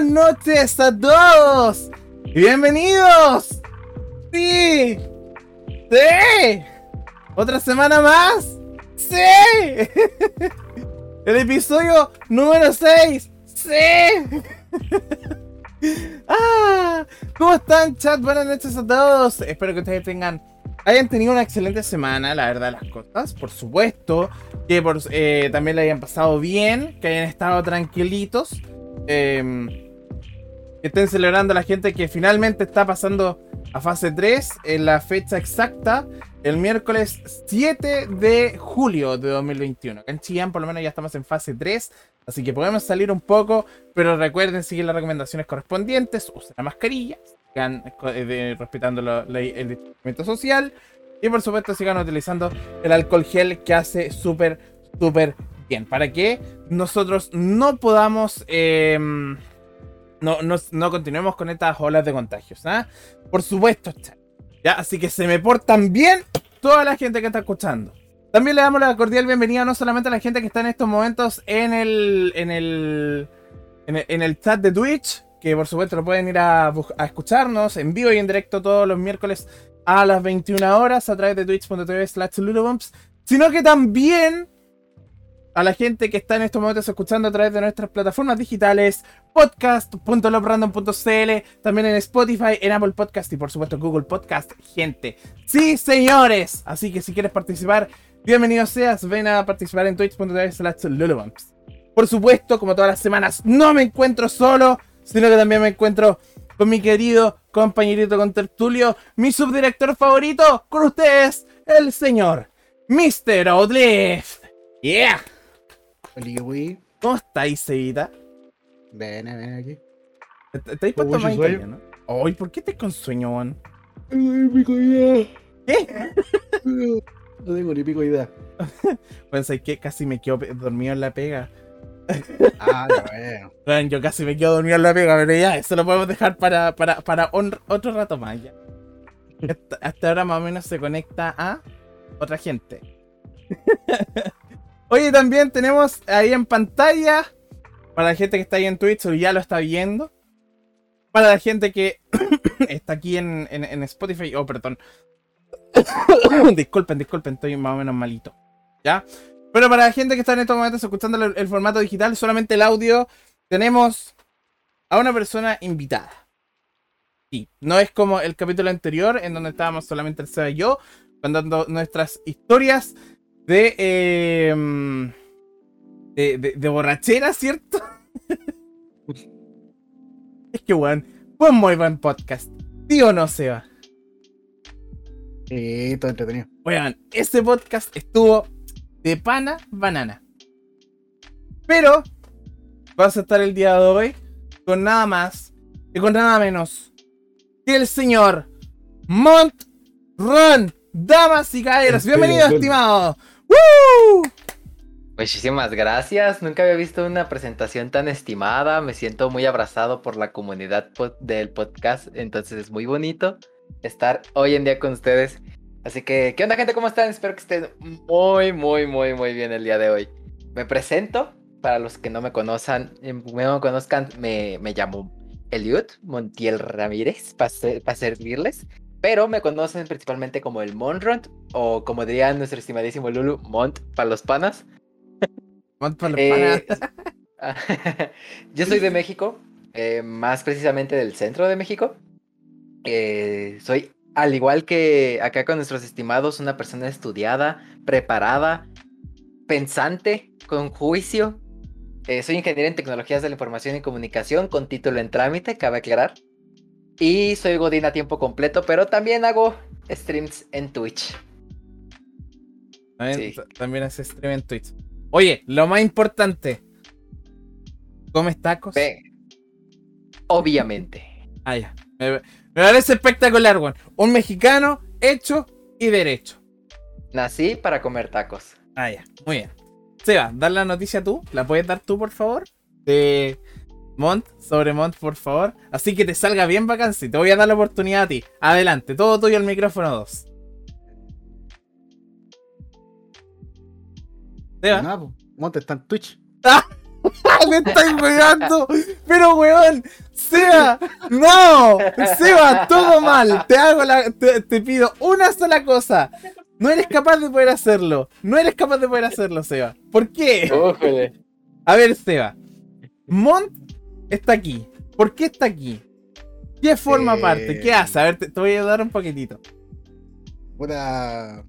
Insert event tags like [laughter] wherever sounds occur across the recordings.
Buenas noches a todos. Bienvenidos. Sí. Sí. ¿Otra semana más? Sí. El episodio número 6. Sí. Ah, ¿Cómo están, chat? Buenas noches a todos. Espero que ustedes tengan hayan tenido una excelente semana, la verdad, las cosas. Por supuesto, que por, eh, también le hayan pasado bien, que hayan estado tranquilitos. Em, que estén celebrando a la gente que finalmente está pasando a fase 3 en la fecha exacta, el miércoles 7 de julio de 2021. Acá en Chillán por lo menos ya estamos en fase 3, así que podemos salir un poco, pero recuerden seguir las recomendaciones correspondientes, usen la mascarilla, sigan eh, respetando el distanciamiento social y por supuesto sigan utilizando el alcohol gel que hace súper, súper bien, para que nosotros no podamos... Em, no, no, continuemos con estas olas de contagios. ¿ah? Por supuesto, ¿ya? Así que se me portan bien toda la gente que está escuchando. También le damos la cordial bienvenida no solamente a la gente que está en estos momentos en el, en el, en el, chat de Twitch, que por supuesto lo pueden ir a, a, escucharnos en vivo y en directo todos los miércoles a las 21 horas a través de twitch.tv slash sino que también a la gente que está en estos momentos escuchando a través de nuestras plataformas digitales, podcast.loprandom.cl, también en Spotify, en Apple Podcast y por supuesto Google Podcast, gente. Sí, señores. Así que si quieres participar, bienvenido seas, ven a participar en twitch.tv slash. Por supuesto, como todas las semanas, no me encuentro solo, sino que también me encuentro con mi querido compañerito con tertulio, mi subdirector favorito, con ustedes, el señor Mr. Outlift. Yeah. ¿Cómo estáis, Sevita? Ven, ven aquí. ¿Estáis puesto más italiano? Ay, ¿por qué estás con sueño, man? No pico idea. ¿Qué? [laughs] No tengo ni pico idea. [laughs] Pues es que casi me quedo dormido en la pega. [laughs] Ah, bueno. Bueno, yo casi me quedo dormido en la pega, pero ya, eso lo podemos dejar para, para, para otro rato más. Ya. Hasta, hasta ahora más o menos se conecta a otra gente. Oye, también tenemos ahí en pantalla, para la gente que está ahí en Twitch o ya lo está viendo, para la gente que [coughs] está aquí en, Spotify, oh, perdón. [coughs] disculpen, disculpen, estoy más o menos malito. ¿Ya? Pero para la gente que está en estos momentos escuchando el, formato digital, solamente el audio, tenemos a una persona invitada. Sí, no es como el capítulo anterior, en donde estábamos solamente el Seba y yo, contando nuestras historias De, de, de, borrachera, ¿cierto? [laughs] es que, weón, fue un muy buen podcast. ¿Sí o no, Seba? Sí, todo entretenido. Weón, ese podcast estuvo de pana banana. Pero vas a estar el día de hoy con nada más y con nada menos que el señor Mont Run. Damas y caballeros, bienvenido, estimado. Muchísimas gracias. Nunca había visto una presentación tan estimada. Me siento muy abrazado por la comunidad del podcast. Entonces es muy bonito estar hoy en día con ustedes. Así que, ¿qué onda, gente? ¿Cómo están? Espero que estén muy, muy, muy, muy bien el día de hoy. Me presento. Para los que no me conozcan, no me conozcan, me, llamo Eliud Montiel Ramírez para servirles. Pero me conocen principalmente como el Monront, o como diría nuestro estimadísimo Lulu, Mont para los panas. Mont para los eh, panas. [laughs] [laughs] yo soy de México, eh, más precisamente del centro de México. Eh, soy, al igual que acá con nuestros estimados, una persona estudiada, preparada, pensante, con juicio. soy ingeniero en tecnologías de la información y comunicación con título en trámite, cabe aclarar. Y soy Godín a tiempo completo, pero también hago streams en Twitch. También, hace stream en Twitch. Oye, lo más importante. ¿Comes tacos? Obviamente. Ah, ya. Me, parece espectacular, weón. Un mexicano hecho y derecho. Nací para comer tacos. Ah, ya. Muy bien. Seba, dar la noticia tú. ¿La puedes dar tú, por favor? De Mont, sobre Mont, por favor. Así que te salga bien vacancia. Te voy a dar la oportunidad a ti. Adelante, todo tuyo el micrófono 2. Mont está en Twitch. [laughs] ¡Me estáis pegando! Pero, weón, Seba, no, Seba, todo mal. Te hago la, te, te pido una sola cosa. No eres capaz de poder hacerlo. No eres capaz de poder hacerlo, Seba. ¿Por qué? Újole. A ver, Seba. Mont está aquí. ¿Por qué está aquí? ¿Qué forma Eh, parte? ¿Qué hace? A ver, te, te voy a dar un poquitito. Puta.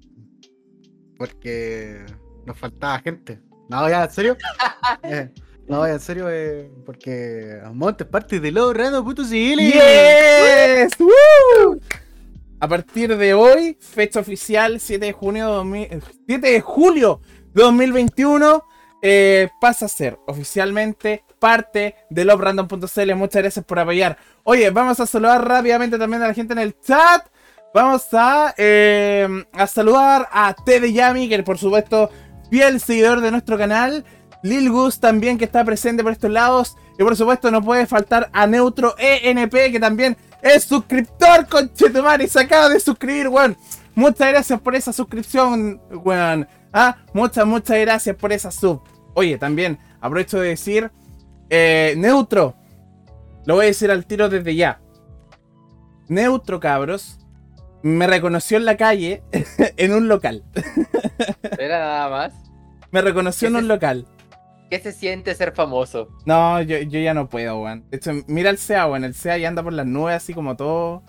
Porque nos faltaba gente. No, ya, ¿en serio? [laughs] Eh, no, ya, en serio, eh, porque Monte es parte de logrando.cl. ¡Yes! ¡Woo! A partir de hoy, fecha oficial, 7 de junio de 2000 eh, 7 de julio de 2021, eh, pasa a ser oficialmente parte de lovrandom.cl. Muchas gracias por apoyar. Oye, vamos a saludar rápidamente también a la gente en el chat. Vamos a, eh, a saludar a Tede Yami, que por supuesto, fiel seguidor de nuestro canal. Lil Gus también, que está presente por estos lados. Y por supuesto, no puede faltar a Neutro ENP, que también es suscriptor con Chetumari. Se acaba de suscribir, weón. Muchas gracias por esa suscripción, weón. Ah, muchas, muchas gracias por esa sub. Oye, también aprovecho de decir, eh, Neutro, lo voy a decir al tiro desde ya. Neutro, cabros, me reconoció en la calle [laughs] en un local. [laughs] Era nada más. Me reconoció en ¿Qué un local. ¿Qué se siente ser famoso? No, yo, yo ya no puedo, weón. De hecho, mira el SEA, weón. El SEA ya anda por las nubes así como todo,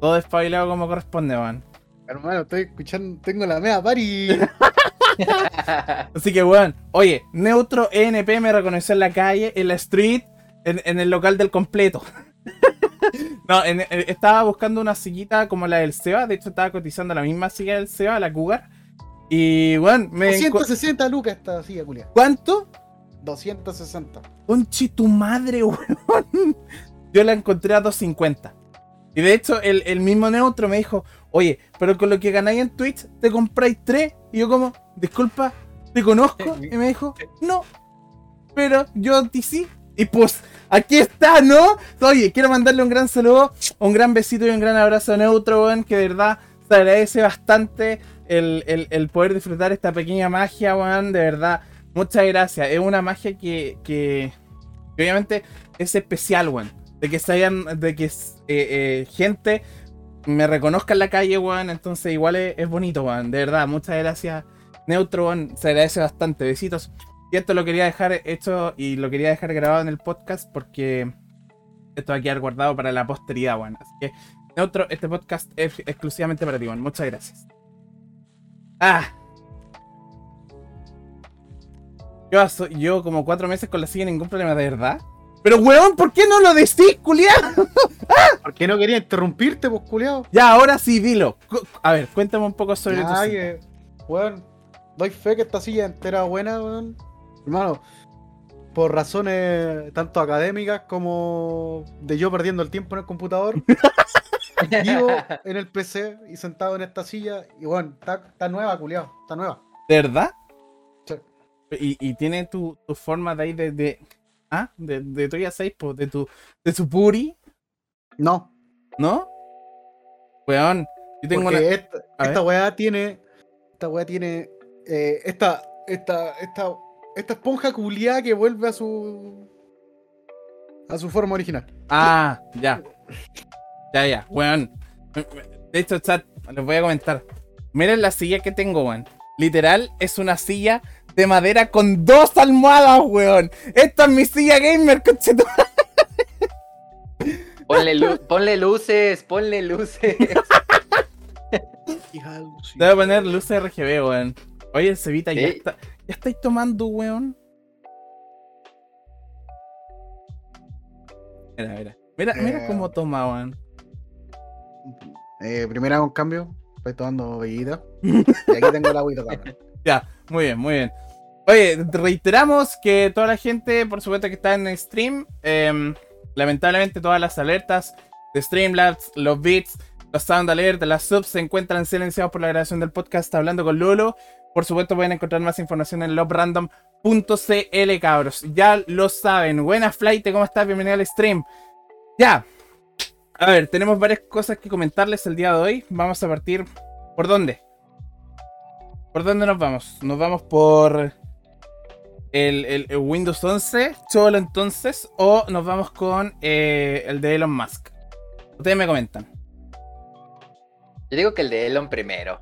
todo despabilado como corresponde, weón. Hermano, estoy escuchando, tengo la media pari. [laughs] [laughs] Así que, weón, oye, Neutro ENP me reconoció en la calle, en la street, en, en el local del completo. [laughs] no, en- en- estaba buscando una sillita como la del Seba, de hecho estaba cotizando la misma silla del Seba, la Cougar. Y, weón, me... encu- 260 lucas esta silla, culia. ¿Cuánto? 260. Conchi tu madre, [laughs] weón. Yo la encontré a 250. Y de hecho, el, el mismo neutro me dijo, oye, pero con lo que ganáis en Twitch, te compráis tres. Y yo como, disculpa, te conozco. Y me dijo, no. Pero yo a ti sí. Y pues, aquí está, ¿no? Oye, quiero mandarle un gran saludo, un gran besito y un gran abrazo a Neutro, weón, que de verdad se agradece bastante el, el- el poder disfrutar esta pequeña magia, weón, de verdad. Muchas gracias. Es una magia que, que, que obviamente es especial, weón. De que hayan, de que eh, eh, gente me reconozca en la calle, weón. Entonces igual es, es bonito, weón. De verdad, muchas gracias. Neutro, weón. Se agradece bastante. Besitos. Y esto lo quería dejar hecho y lo quería dejar grabado en el podcast porque esto va a quedar guardado para la posteridad, weón. Así que, Neutro, este podcast es exclusivamente para ti, weón. Muchas gracias. Ah. Yo, yo como cuatro meses con la silla ningún problema, de verdad. Pero, weón, ¿por qué no lo decís, culiao? [laughs] ¿Por qué no quería interrumpirte, pues, culiao? Ya, ahora sí, dilo. A ver, cuéntame un poco sobre tu silla. que, weón, doy fe que esta silla entera buena, weón. Hermano, por razones tanto académicas como de yo perdiendo el tiempo en el computador, [laughs] vivo en el PC y sentado en esta silla, y bueno, está, está nueva, culiao, está nueva. ¿De verdad? Sí. Y, y tiene tu, tu forma de ahí de. de ah, de, de tuya 6, pues, de tu. de su puri, No, ¿no? Weón, yo tengo porque una. esta, esta weá tiene, esta weá tiene, eh, esta, esta, esta, esta esponja culiada que vuelve a su, a su forma original. Ah, ya. Ya, ya, weón. De hecho, chat, les voy a comentar. Miren la silla que tengo, weón. Literal, es una silla de madera con dos almohadas, weón. Esta es mi silla gamer, conchetum- Ponle, lu- ponle luces, ponle luces. Te voy a poner luces RGB, weón. Oye, Cevita, ya, está, ya estáis tomando, weón. Mira, mira. Mira, mira Eh. cómo toma, weón. Eh, primero hago un cambio. Estoy tomando bebida. [laughs] Y aquí tengo el agüita, cabrón. Ya, muy bien, muy bien. Oye, reiteramos que toda la gente, por supuesto que está en stream, em, lamentablemente todas las alertas de Streamlabs, los beats, los sound alert, las subs se encuentran silenciados por la grabación del podcast Hablando con Lolo. Por supuesto pueden encontrar más información en lobrandom.cl, cabros. Ya lo saben. Buenas, Flight, ¿cómo estás? Bienvenido al stream. Ya. A ver, tenemos varias cosas que comentarles el día de hoy. Vamos a partir... ¿Por dónde? ¿Por dónde nos vamos? Nos vamos por... el, el- el Windows 11, solo entonces, o nos vamos con eh, el de Elon Musk. Ustedes me comentan. Yo digo que el de Elon primero.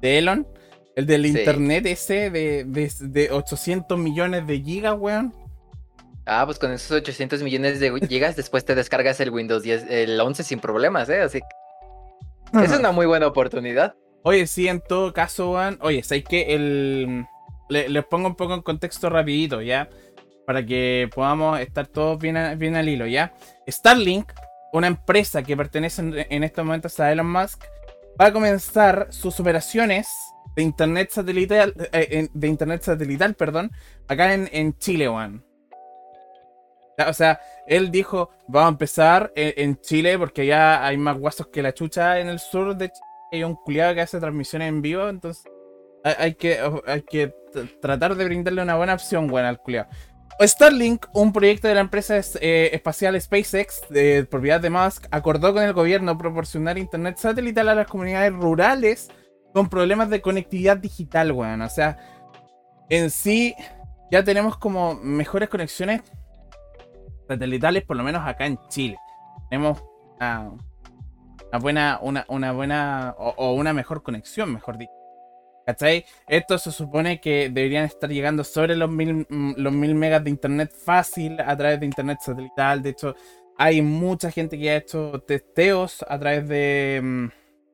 De Elon, el del Sí. internet ese de, de, de 800 millones de gigas, weón. Ah, pues con esos 800 millones de [laughs] gigas, después te descargas el Windows 10, el 11 sin problemas, ¿eh? Así que es una muy buena oportunidad. Oye, sí, en todo caso, weón. Oye, ¿sabes que el. le- les pongo un poco en contexto rapidito, ¿ya? Para que podamos estar todos bien, al hilo, ¿ya? Starlink, una empresa que pertenece en, en estos momentos a Elon Musk, va a comenzar sus operaciones de internet satelital, eh, de internet satelital, perdón, acá en, en Chile. Ya, O sea, él dijo, vamos a empezar en, en Chile porque ya hay más guasos que la chucha en el sur de Chile hay un culiado que hace transmisiones en vivo, entonces hay, que, hay que tratar de brindarle una buena opción buena al culiado. Starlink, un proyecto de la empresa es- eh, espacial SpaceX de propiedad de Musk, acordó con el gobierno proporcionar internet satelital a las comunidades rurales con problemas de conectividad digital, weón. O sea, en sí ya tenemos como mejores conexiones satelitales, por lo menos acá en Chile. Tenemos una, una buena, una, una buena o, una mejor conexión, mejor dicho. ¿Cachai? Esto se supone que deberían estar llegando sobre los mil, mm, los mil megas de internet fácil a través de internet satelital. De hecho, hay mucha gente que ha hecho testeos a través de. mm,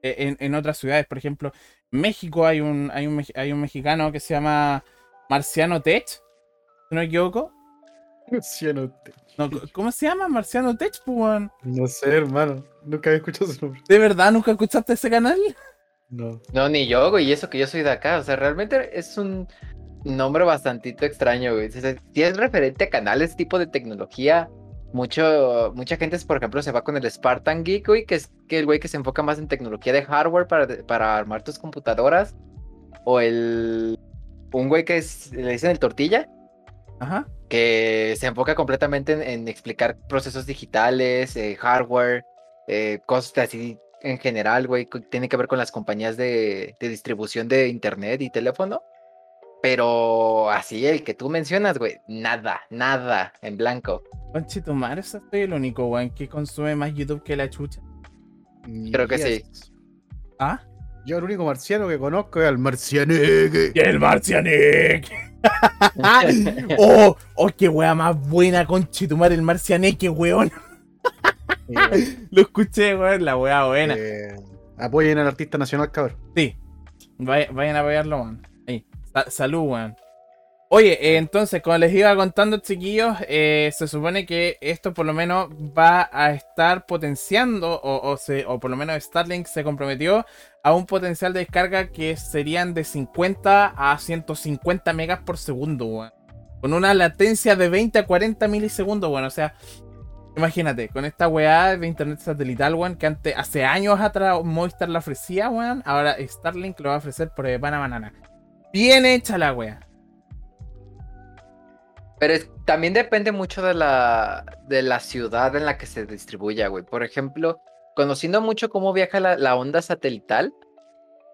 e- En, en otras ciudades, por ejemplo, en México hay un, hay, un, hay un mexicano que se llama Marciano Tech, si no me equivoco. Sí, no, te- No, ¿Cómo se llama? Marciano Tech, weón. no sé, hermano. Nunca había escuchado su nombre. ¿De verdad nunca escuchaste ese canal? No. No, ni yo, güey, y eso que yo soy de acá. O sea, realmente es un nombre bastantito extraño, güey. Si es referente a canales tipo de tecnología, mucho, mucha gente, por ejemplo, se va con el Spartan Geek, güey, que es que el güey que se enfoca más en tecnología de hardware para, para armar tus computadoras. O el. Un güey que es, le dicen el tortilla, Ajá. Que se enfoca completamente en, en explicar procesos digitales, eh, hardware, eh, cosas así en general, güey, tiene que ver con las compañías de, de distribución de internet y teléfono. Pero así, el que tú mencionas, güey, nada, nada, en blanco. Conchito madre, soy el único weón que consume más YouTube que la chucha. Creo que sí. ¿Ah? Yo el único marciano que conozco es al marcianeque. ¡Y el Marcianek! [laughs] ¡Oh! ¡Oh, qué wea más buena, conchitumar el Marcianeque, weón! Eh, Lo escuché, weón, la wea buena. eh, apoyen al artista nacional, cabrón. Sí. Vay- vayan a apoyarlo, weón. Sa- salud, weón. Oye, eh, entonces, como les iba contando, chiquillos, eh, se supone que esto por lo menos va a estar potenciando, o, o se, o por lo menos Starlink se comprometió a un potencial de descarga que serían de 50 a 150 megas por segundo, weón. Con una latencia de 20 a 40 milisegundos, weón. O sea, imagínate, con esta weá de internet satelital, weón, que antes, hace años atrás Movistar la ofrecía, weón. Ahora Starlink lo va a ofrecer por de banana. Bien hecha la weá. Pero también depende mucho de la, de la ciudad en la que se distribuya, güey. Por ejemplo, conociendo mucho cómo viaja la, la onda satelital,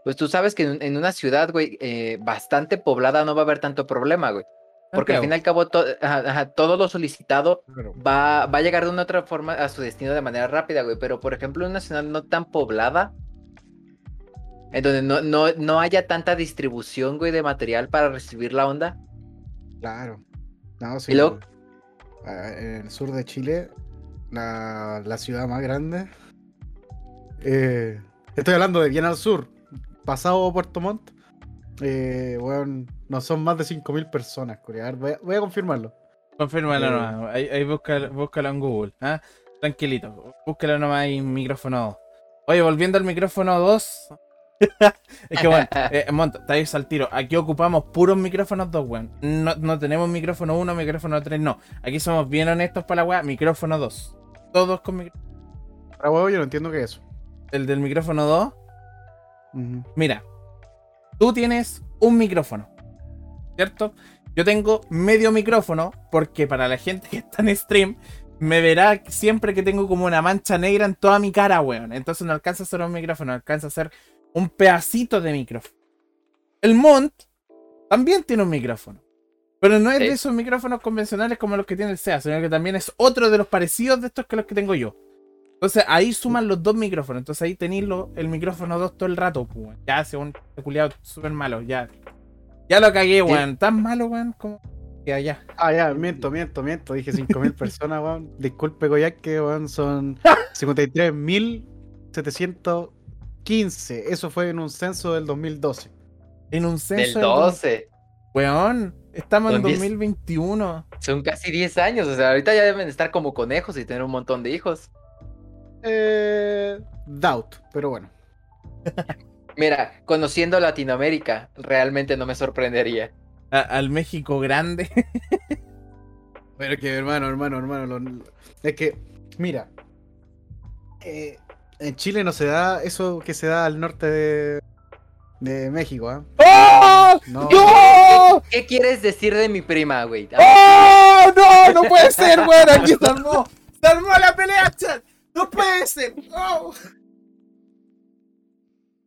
pues tú sabes que en, en una ciudad, güey, eh, bastante poblada no va a haber tanto problema, güey. Porque al fin y al cabo to- ajá, ajá, todo lo solicitado va, va a llegar de una otra forma a su destino de manera rápida, güey. Pero por ejemplo, en una ciudad no tan poblada, en donde no, no, no haya tanta distribución, güey, de material para recibir la onda. Claro. No, sí. Y luego- ah, En el sur de Chile, la, la ciudad más grande. Eh, estoy hablando de bien al sur, pasado Puerto Montt. Eh, weón, no son más de 5.000 personas, Corea. Voy, a, voy a confirmarlo. Confírmalo Eh. nomás. Ahí, ahí búscalo, búscalo en Google. ¿ah? Tranquilito. Búscalo nomás ahí en micrófono 2. Oye, volviendo al micrófono 2. [laughs] es que bueno, [laughs] eh, Monto, estáis al tiro. Aquí ocupamos puros micrófonos 2, weón. No, no tenemos micrófono 1, micrófono 3, no. Aquí somos bien honestos para la weá. Micrófono 2. Todos con micrófono. Ahora, weón, yo no entiendo qué es eso. El del micrófono 2. Ujú. Mira, tú tienes un micrófono, ¿cierto? Yo tengo medio micrófono porque para la gente que está en stream me verá siempre que tengo como una mancha negra en toda mi cara, weón. Entonces no alcanza a ser un micrófono, alcanza a ser un pedacito de micrófono. El Mont también tiene un micrófono. Pero no es Sí. de esos micrófonos convencionales como los que tiene el SEA, sino que también es otro de los parecidos de estos que los que tengo yo. Entonces ahí suman los dos micrófonos. Entonces ahí tenéis lo- el micrófono 2 todo el rato. pues. Ya, según culiado súper malo. Ya. Ya lo cagué, weón. Tan malo, weón, como. Ya, ya. Ah, ya, miento, miento, miento. Dije 5.000 personas, weón. Disculpe, Goyaque, weón. Son [laughs] 53.715. Eso fue en un censo del 2012. En un censo. del 12. Weón, estamos en Son diez. 2021. Son casi 10 años. O sea, ahorita ya deben estar como conejos y tener un montón de hijos. Eh, doubt, pero bueno. [laughs] Mira, conociendo Latinoamérica, realmente no me sorprendería. A- al México grande. [laughs] Pero que, hermano, hermano, hermano. lo- es que, mira. eh, en Chile no se da eso que se da al norte de, de México, ¿ah? ¡Oh! No. ¡No! ¿Qué quieres decir de mi prima, güey? ¡Oh! ¡No! ¡No puede ser, weón! Aquí se armó. Se armó la pelea, chat. ¡No puede ser! ¡Oh!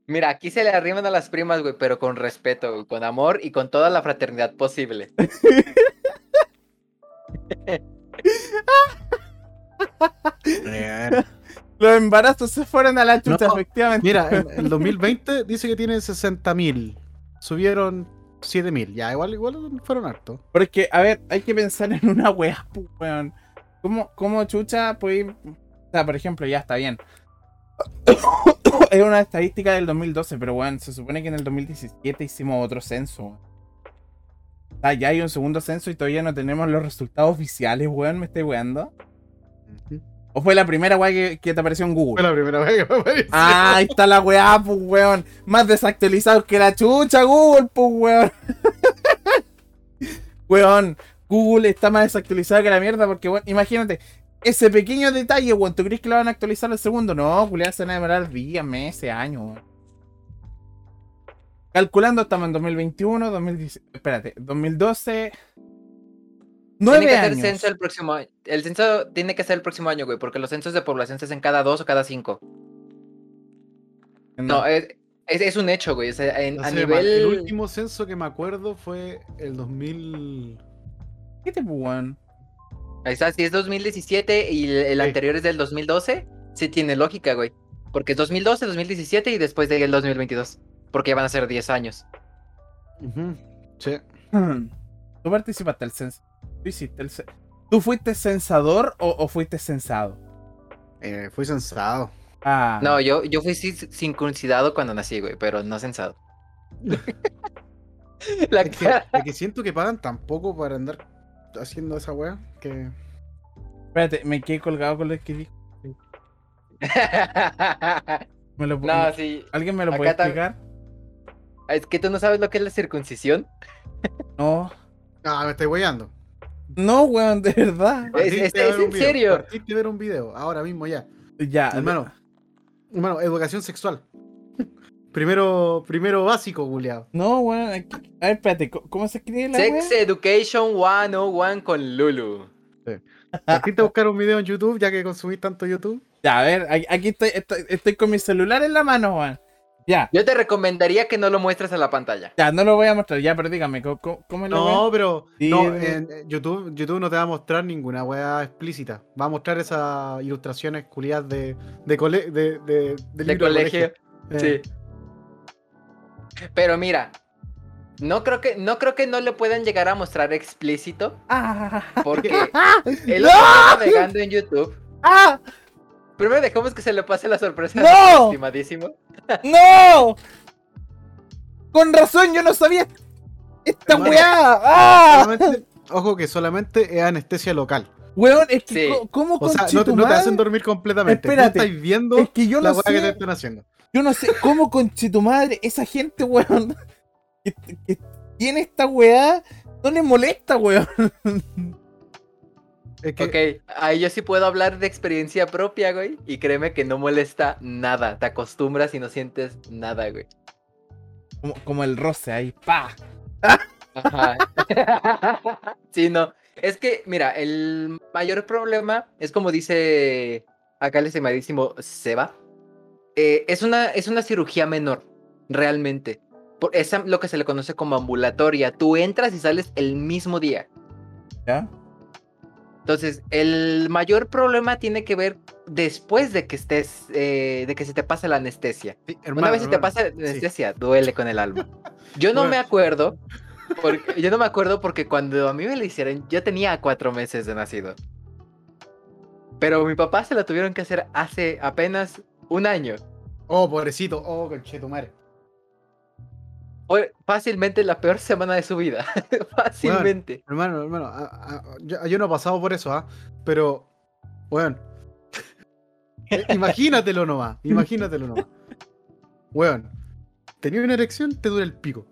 Mira, aquí se le arriman a las primas, güey, pero con respeto, güey, con amor y con toda la fraternidad posible. Los embarazos se fueron a la chucha, No, efectivamente. Mira, en el 2020 dice que tiene 60.000. Subieron 7.000. Ya, igual, igual fueron hartos. Porque, a ver, hay que pensar en una pu, weón. ¿Cómo, cómo chucha? O sea, por ejemplo, ya está bien. [coughs] es una estadística del 2012, pero weón, se supone que en el 2017 hicimos otro censo. sea, ya hay un segundo censo y todavía no tenemos los resultados oficiales, weón. ¿Me estoy weando? ¿O fue la primera weá que, que te apareció en Google? Fue la primera vez que me apareció. Ah, ahí está la weá, pues weón. Más desactualizados que la chucha, Google, pues weón. [laughs] weón, Google está más desactualizado que la mierda porque, weón, imagínate, ese pequeño detalle, weón, ¿tú crees que lo van a actualizar al segundo? No, culiado, se van a demorar días, meses, años, weón. Calculando, estamos en 2021, 2010, espérate, 2012. Tiene Nueve que hacer años. censo el próximo año. El censo tiene que ser el próximo año, güey, porque los censos de población se hacen cada dos o cada cinco. No, es, es, es un hecho, güey. o sea, en- No a nivel. El último censo que me acuerdo fue el 2000. ¿Qué te, weón? Ahí está, si es 2017 y el, el Sí. anterior es del 2012, sí tiene lógica, güey. Porque es 2012, 2017 y después del 2022. Porque ya van a ser 10 años. Sí. [clears throat] Tú participaste del censo. Tú hiciste el ¿Tú fuiste censador o, o fuiste censado? Eh, fui censado. Ah. No, yo, yo fui ci- circuncidado cuando nací, güey, pero no censado. [laughs] La Es que, es que siento que pagan tan poco para andar haciendo esa weá que. Espérate, me quedé colgado con lo que dijo. [laughs] Me lo, no, sí. ¿Alguien me lo acá puede tam- explicar? Es que tú no sabes lo que es la circuncisión. No. Ah, me estoy weyando. No, weón, de verdad. Es- es- es en serio. Partiste a ver un video, ahora mismo ya. Ya, Hermano. Hermano, educación sexual. Primero, primero básico, Juliado. No, weón. aquí- A ver, espérate, ¿cómo, se escribe la Sex weá? Education 101 con Lulu. Partiste a buscar un video en YouTube, ya que consumís tanto YouTube. Ya, a ver, aquí, estoy, estoy, estoy con mi celular en la mano, weón. Ya, Yo te recomendaría que no lo muestres a la pantalla. ya, no lo voy a mostrar. Ya, pero dígame, ¿cómo, cómo, la No, pero Sí, no, eh. en eh, YouTube, YouTube no te va a mostrar ninguna weá explícita. Va a mostrar esas ilustraciones culiadas de, de, cole- de, de, de colegio. Eh, Sí. Pero mira, no creo que no creo que no le puedan llegar a mostrar explícito Ah, porque [laughs] ¡Ah! él ¡No! está navegando en YouTube. ¡Ah! Primero dejamos que se le pase la sorpresa ¡No! estimadísimo. [laughs] ¡No! Con razón, yo no sabía esta Hermano, weá. ¡Ah! ojo que solamente es anestesia local. Weón, es que Sí. ¿cómo O sea, no, te- no hacen dormir completamente. Espérate. Estás viendo Es que yo la no que te están haciendo. Yo no sé cómo conchetumadre esa gente, weón, que, que tiene esta weá, no le molesta, weón. Es que Ok, ahí yo sí puedo hablar de experiencia propia, güey. Y créeme que no molesta nada. Te acostumbras y no sientes nada, güey. Como, como el roce ahí, pa. Ajá. [laughs] sí, no. Es que, mira, el mayor problema es como dice acá el estimadísimo Seba. Eh, es, una, es una cirugía menor, realmente. por- es lo que se le conoce como ambulatoria. Tú entras y sales el mismo día. ¿Ya? Entonces, el mayor problema tiene que ver después de que estés, eh, de que se te pase la anestesia. Sí, Una hermano, vez se te hermano, pasa la sí. anestesia, duele con el alma. [laughs] Yo no me acuerdo, porque, yo no me acuerdo porque cuando a mí me la hicieron, yo tenía cuatro meses de nacido. Pero mi papá se la tuvieron que hacer hace apenas un año. Oh, pobrecito. Oh, conchetumare. Fue fácilmente la peor semana de su vida. [laughs] fácilmente. Hermano, hermano, a- a- yo, yo no he pasado por eso, ¿ah? Pero, weón. eh, [laughs] imagínatelo nomás, imagínatelo nomás. Weón, tenía una erección, te dura el pico.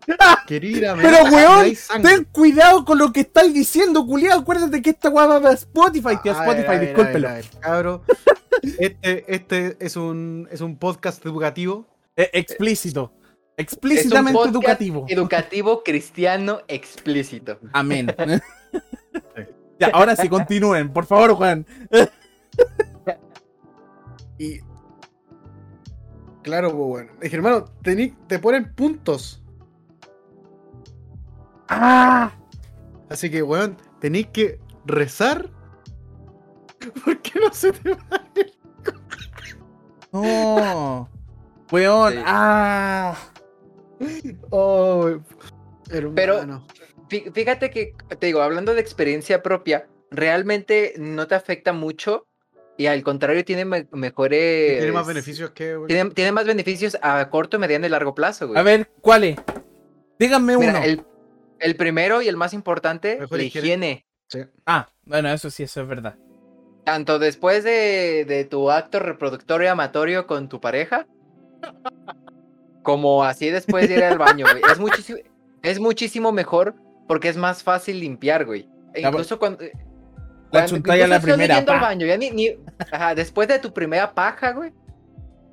Quería ir a Pero, weón. Ten cuidado con lo que estáis diciendo, culiado. Acuérdate que esta weá va Spotify. A Spotify, a ver, a ver, discúlpelo. a ver, cabro. Este, este es un, es un podcast educativo. Eh, explícito. Es un Explícitamente podcast educativo. Educativo cristiano explícito. Amén. [laughs] ya, ahora sí, continúen. Por favor, Juan. Y. Claro, pues bueno. Dije, hermano, tení- te ponen puntos. ¡Ah! Así que, weón, tenéis que rezar. Porque no se te va. No. Weón. Sí. ¡Ah! Oh, hermano. Pero- Fí- Fíjate que, te digo, hablando de experiencia propia, realmente no te afecta mucho y al contrario tiene me- mejores... tiene más beneficios que. Tiene, tiene más beneficios a corto, mediano y largo plazo, güey. A ver, ¿cuál es? Díganme uno. El, el primero y el más importante, Mejor la higiene. higiene. Sí. Ah, bueno, eso sí, eso es verdad. Tanto después de, de tu acto reproductorio amatorio con tu pareja, como así después de ir al baño, güey. Es muchísimo, es muchísimo mejor porque es más fácil limpiar, güey. E incluso cuando... La cuando- chuntalla la primera. yendo al baño, ya ni, ni- ajá, después de tu primera paja, güey.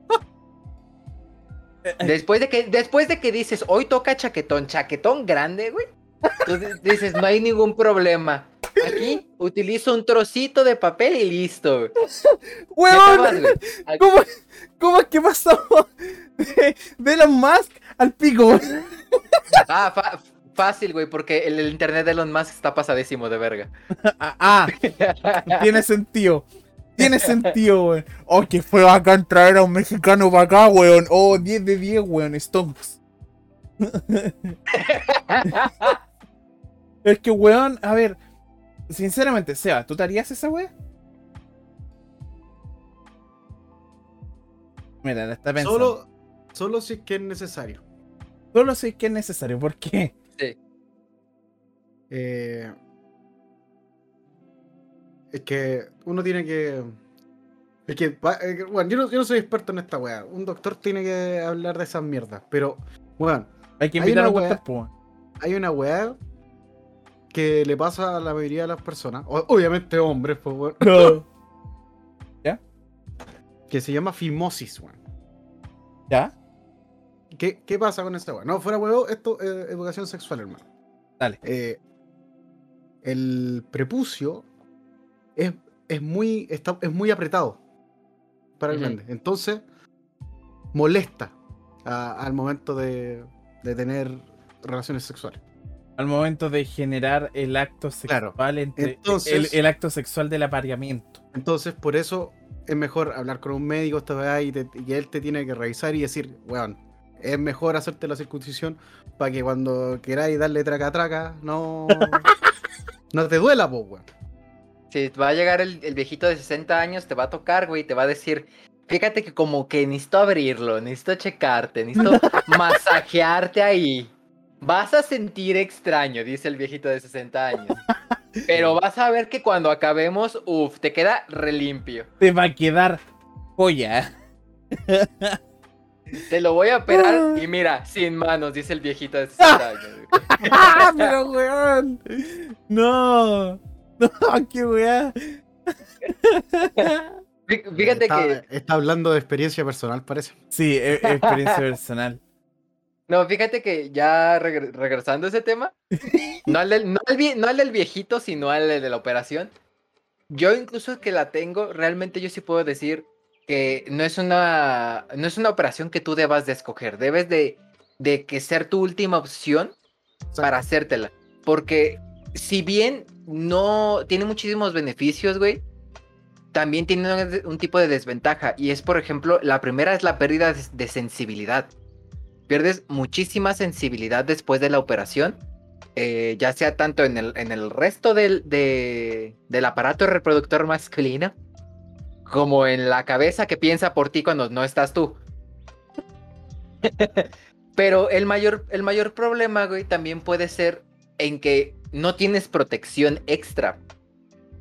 [laughs] Después de que, después de que dices, hoy toca chaquetón, chaquetón grande, güey. Di- dices, no hay ningún problema. Aquí utilizo un trocito de papel y listo. Aquí- ¿Cómo, ¿Cómo es que pasamos de, de Elon Musk al pico? Ah, fa- fácil, güey, porque el, el internet de Elon Musk está pasadísimo de verga. Ah, ah, tiene sentido. Tiene sentido, weón. Oh, que fue bacán traer a un mexicano para acá, weón. Oh, 10 de 10, weón. Stonks. [laughs] Es que, weón, a ver. Sinceramente, Seba, ¿tú te harías esa weá? Mira, la está pensando. Solo, Solo, si es que es necesario. Solo sé que es necesario. ¿Por qué? Sí. Eh, es que uno tiene que. Es que, eh, bueno, yo no, yo no soy experto en esta weá. Un doctor tiene que hablar de esas mierdas. Pero, bueno, Hay que Hay invitar a un doctor, weón. hay una weá que le pasa a la mayoría de las personas. obviamente hombres, pues, weón, [laughs] que se llama fimosis, weón. ¿Ya? ¿Qué, ¿Qué pasa con esta weá? No, fuera weón, esto es educación sexual, hermano. Dale. Eh, el prepucio es, es muy está, es muy apretado para el Ujú. grande. Entonces, molesta a- al momento de, de tener relaciones sexuales. Al momento de generar el acto Claro. sexual entre Entonces- el, el acto sexual del apareamiento. Entonces, por eso es mejor hablar con un médico esta y, te- y él te tiene que revisar y decir, weón, es mejor hacerte la circuncisión para que cuando queráis darle traca traca, no, [laughs] no te duela, pues, weón. Si va a llegar el, el viejito de 60 años, te va a tocar, güey, y te va a decir, fíjate que como que necesito abrirlo, necesito checarte, necesito [laughs] masajearte ahí. Vas a sentir extraño, dice el viejito de 60 años. Pero vas a ver que cuando acabemos, uff, te queda relimpio. Te va a quedar joya. Te lo voy a operar y mira, sin manos, dice el viejito de 60 años. güey. [laughs] ¡Ah, pero weón! No. No, qué weá. Fí- Fíjate está, que está hablando de experiencia personal, parece. Sí, e- experiencia personal. No, fíjate que ya regre- regresando a ese tema, [laughs] no al, del, no, al vie- no al del viejito, sino al de la operación. Yo incluso que la tengo, realmente yo sí puedo decir que no es una, no es una operación que tú debas de escoger. Debes de de que ser tu última opción para hacértela. Porque si bien no tiene muchísimos beneficios, güey, también tiene un, un tipo de desventaja. Y es, por ejemplo, la primera es la pérdida de, de sensibilidad. Pierdes muchísima sensibilidad después de la operación. eh, ya sea tanto en el, en el resto del, de- del aparato reproductor masculino, como en la cabeza que piensa por ti cuando no estás tú. [laughs] Pero el mayor, el mayor problema, güey, también puede ser en que no tienes protección extra.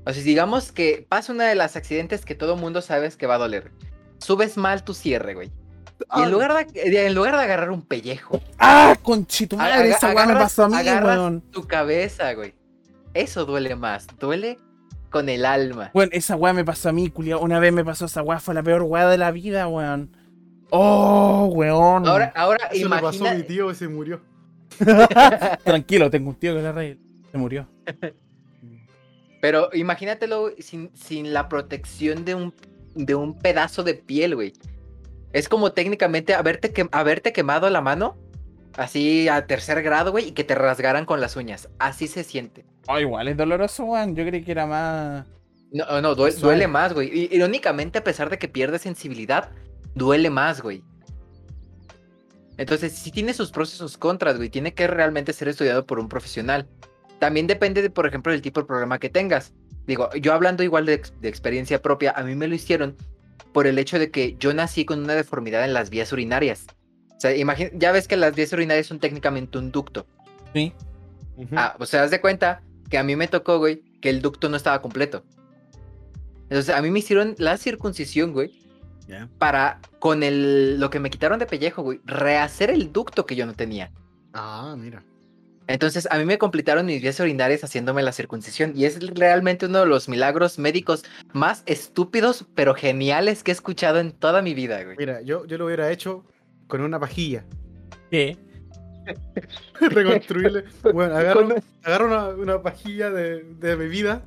O sea, digamos que pasa una de las accidentes que todo mundo sabes que va a doler. Subes mal tu cierre, güey. Y Ah, en lugar, de, en lugar de agarrar un pellejo, ¡Ah, conchito madre! Esa weá me pasó a mí, weón. tu cabeza, güey. Eso duele más. Duele con el alma. Weón, esa weá me pasó a mí, culiao. Una vez me pasó esa weá, fue la peor weá de la vida, weón. Oh, weón. Ahora, ahora Eso le pasó imagina. a mi tío y se murió. [laughs] Tranquilo, tengo un tío que la rey. Se murió. [laughs] Pero imagínatelo sin, sin la protección de un, de un pedazo de piel, güey. Es como técnicamente haberte, que- haberte quemado la mano, así a tercer grado, güey, y que te rasgaran con las uñas. Así se siente. Oh, igual es doloroso, weón. Yo creí que era más. No, no, duele más, güey. Irónicamente, a pesar de que pierdes sensibilidad, duele más, güey. Entonces, sí tiene sus pros y sus contras, güey. Tiene que realmente ser estudiado por un profesional. También depende, de, por ejemplo, del tipo de programa que tengas. Digo, yo hablando igual de experiencia propia, a mí me lo hicieron por el hecho de que yo nací con una deformidad en las vías urinarias. O sea, imagina, ya ves que las vías urinarias son técnicamente un ducto. Sí. Ah, o sea, haz de cuenta que a mí me tocó, güey, que el ducto no estaba completo. Entonces, a mí me hicieron la circuncisión, güey, para, con el, lo que me quitaron de pellejo, güey, rehacer el ducto que yo no tenía. Ah, mira. Entonces, a mí me completaron mis vías urinarias haciéndome la circuncisión. Y es realmente uno de los milagros médicos más estúpidos, pero geniales que he escuchado en toda mi vida, güey. Mira, yo, yo lo hubiera hecho con una pajilla. ¿Qué? [laughs] Reconstruirle. [laughs] Bueno, agarro, una, una pajilla de, de bebida.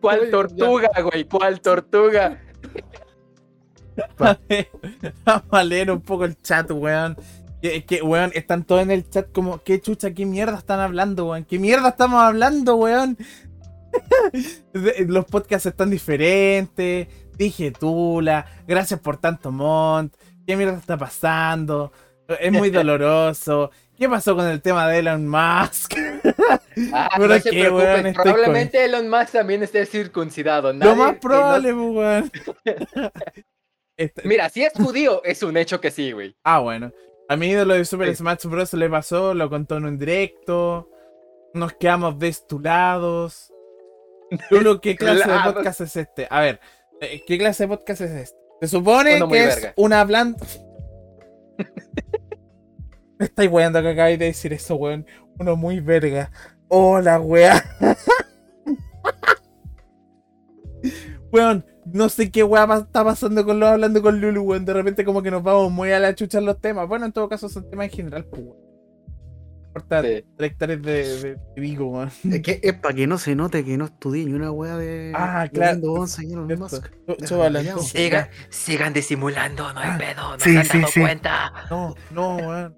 ¿Cuál Oye, ya. tortuga, güey? ¿Cuál tortuga? [laughs] Vamos a leer un poco el chat, weón. Que, que, weón, están todos en el chat como, ¿qué chucha, qué mierda están hablando, weón? ¿Qué mierda estamos hablando, weón? [laughs] Los podcasts están diferentes. Dije Tula, gracias por tanto Mont. ¿Qué mierda está pasando? Es muy [laughs] doloroso. ¿Qué pasó con el tema de Elon Musk? Ah, [laughs] Pero no se qué, preocupen, estoy probablemente Elon Musk también esté circuncidado. Lo nadie más que no- probable, weón. Este- Mira, si es judío, es un hecho que sí, güey. Ah, bueno. A mi ídolo de Super Sí. Smash Bros. le pasó, lo contó en un directo. Nos quedamos destulados. [laughs] Lulu, ¿qué clase de podcast es este? A ver, eh, ¿qué clase de podcast es este? Se supone que es una blanda. [laughs] Me estáis weando que acabáis de decir eso, weón. Uno muy verga. Hola, weá. Weón, [laughs] no sé qué weá está pasando con los hablando con Lulu, weón. De repente como que nos vamos muy a la chucha en los temas. Bueno, en todo caso son temas en general, pues, weón. No Importa Sí. tres hectáreas de, de, de Vigo, weón. Es que es para que no se note que no estudié ni una wea de. Ah, claro. Windows 11 y Elon Cierto. Musk. Sú- Déjame súbala, callado. entonces. Sigan, sigan disimulando, no hay Ah, pedo, no sí, se han sí, dado sí. cuenta. No, no, weón.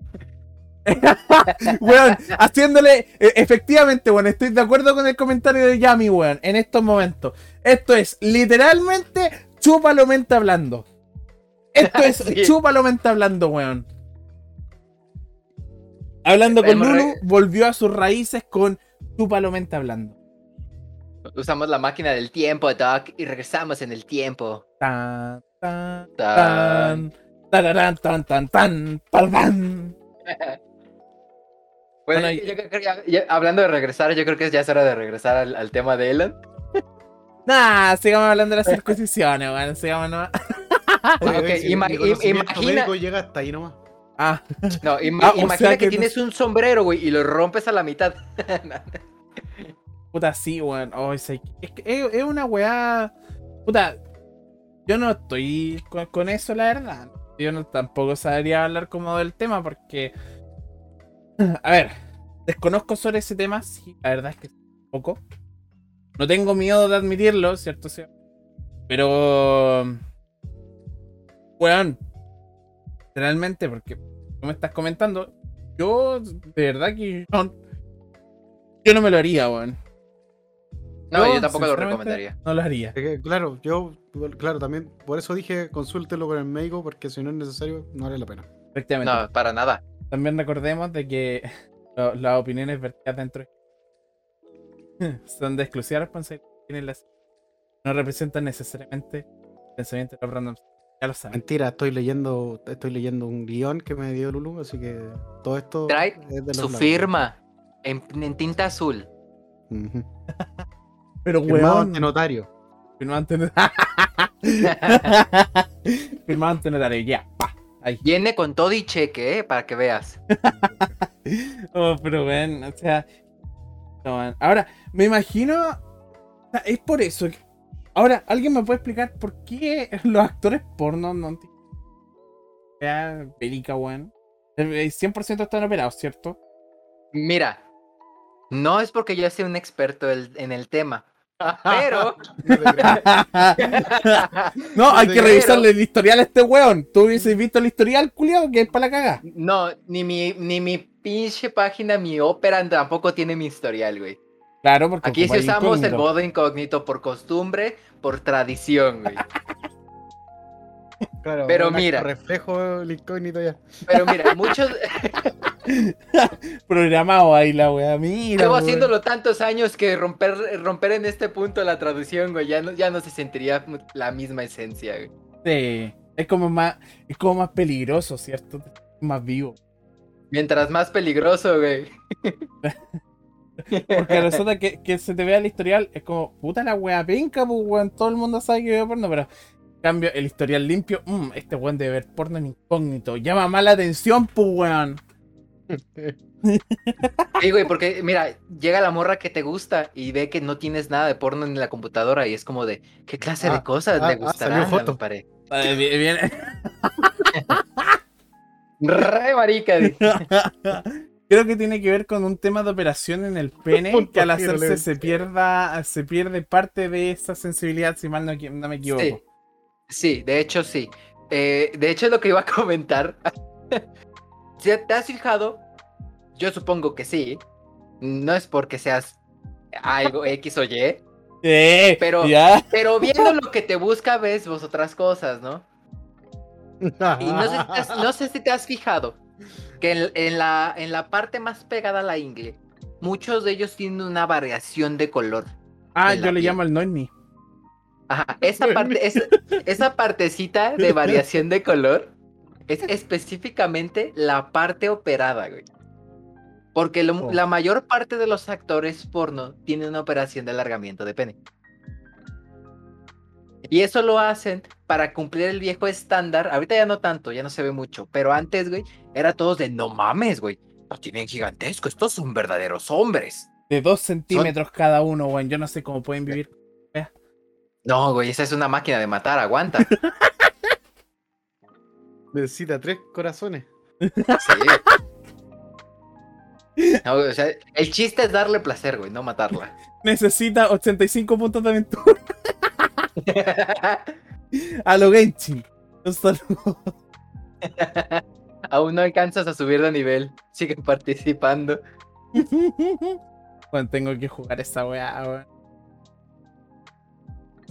Weón, haciéndole. e- Efectivamente, weón, estoy de acuerdo con el comentario de Yami, weón, en estos momentos. Esto es literalmente chúpalo mente hablando. Esto es [laughs] Sí. chúpalo mente hablando, weón. Hablando con Lulu, volvió a sus raíces con chúpalo mente hablando. Usamos la máquina del tiempo, Doc, y regresamos en el tiempo. Tan, tan, Tan. tan, tararán, tan, tan, tan, tal, tan. [laughs] Bueno, Bueno, yo- yo creo que ya- ya- hablando de regresar, yo creo que ya es hora de regresar al, al tema de Elon. [laughs] Nah, sigamos hablando de las circuncisiones, weón. Sigamos nomás. [laughs] Oye, Ok, oye, si ima- mi im- conocimiento imagina- médico llega hasta ahí nomás. Ah, No, [laughs] Ah, o imagina sea que, que no- tienes un sombrero, güey, y lo rompes a la mitad. puta, sí, weón. Oh, es, es, que es- es una weá. Puta, yo no estoy con, con eso, la verdad. Yo no tampoco sabría hablar como del tema porque. [clears throat] A ver, desconozco sobre ese tema, sí, la verdad es que poco. No tengo miedo de admitirlo, ¿cierto? Sí. Pero. Weón, realmente, porque tú me estás comentando, yo, de verdad que no, yo no me lo haría, weón. No, yo, tampoco lo recomendaría. No lo haría. Es que, claro, yo, claro, también, por eso dije consúltelo con el médico, porque si no es necesario, no vale la pena. Efectivamente. No, para nada. También recordemos de que [laughs] lo- las opiniones vertidas dentro de- [laughs] son de exclusiva responsabilidad. las- No representan necesariamente el pensamiento de los random. Ya lo saben. Mentira, estoy leyendo, estoy leyendo un guion que me dio Lulu, así que todo esto Trae es de los Su labios. firma en, en tinta azul. [laughs] Pero Firmado weón. ante notario. Firmado ante Firmado ante notario, ya. Viene con todo y cheque, ¿eh? Para que veas. [laughs] Oh, pero weón, o sea. no. Ahora, me imagino. o sea, es por eso. que- Ahora, ¿alguien me puede explicar por qué [laughs] los actores porno no tienen. Ya, pelica, weón? El 100% están operados, ¿cierto? Mira, no es porque yo sea un experto el- en el tema, pero No hay que revisarle el historial a este weón. ¿Tú hubieses visto el historial, culiado? Que es para la caga. no, ni mi, ni mi pinche página, mi ópera tampoco tiene mi historial, güey. Claro, porque Aquí sí usamos el modo incógnito por costumbre, por tradición, güey. Claro, Pero mira. Reflejo el incógnito ya. Pero mira, muchos [laughs] [laughs] Programado ahí la wea. Mira. llevo haciéndolo tantos años que romper, romper en este punto la traducción, güey, ya no, ya no se sentiría la misma esencia, güey. Sí, es como más, es como más peligroso, ¿cierto? Más vivo. Mientras más peligroso, güey. [laughs] Porque resulta que, que se te vea el historial, es como, puta la wea pinca, pues weón, todo el mundo sabe que veo porno, pero en cambio el historial limpio, mmm, este weón debe ver porno en incógnito, llama más la atención, pues weón. Sí, güey, porque mira, llega la morra que te gusta y ve que no tienes nada de porno en la computadora y es como de, ¿qué clase Ah, de cosas ah, le ah, gustarán? salió joto. me pare- Eh, bien- bien- [laughs] Re marica. dice. Creo que tiene que ver con un tema de operación en el pene, [laughs] que al hacerse se pierda, se pierde parte de esa sensibilidad, si mal no, me equivoco. Sí, sí, de hecho sí. Eh, de hecho es lo que iba a comentar. Si te has fijado, yo supongo que sí. No es porque seas algo X o Y, [laughs] Eh, Pero- ya. [laughs] pero viendo lo que te busca ves vos otras cosas, ¿no? Y no sé, si te has, no sé si te has fijado que en, en la, en la parte más pegada a la ingle, muchos de ellos tienen una variación de color. Ah, yo le piel. llamo el Noini. Ajá, esa parte, esa, [laughs] esa partecita de variación de color es [laughs] específicamente la parte operada, güey. Porque lo- Oh. la mayor parte de los actores porno tienen una operación de alargamiento de pene. Y eso lo hacen para cumplir el viejo estándar. Ahorita ya no tanto, ya no se ve mucho. Pero antes, güey, era todos de no mames, güey. Los tienen gigantesco, estos son verdaderos hombres. De dos centímetros cada uno, weón. Yo no sé cómo pueden vivir. No, güey, esa es una máquina de matar, aguanta. [laughs] Necesita tres corazones. Sí. No, o sea, el chiste es darle placer, güey, no matarla. [laughs] Necesita 85 puntos de aventura. [laughs] A lo Genshin. Un saludo. [laughs] Aún no alcanzas a subir de nivel. Siguen participando. Bueno, tengo que jugar esa weá, weón.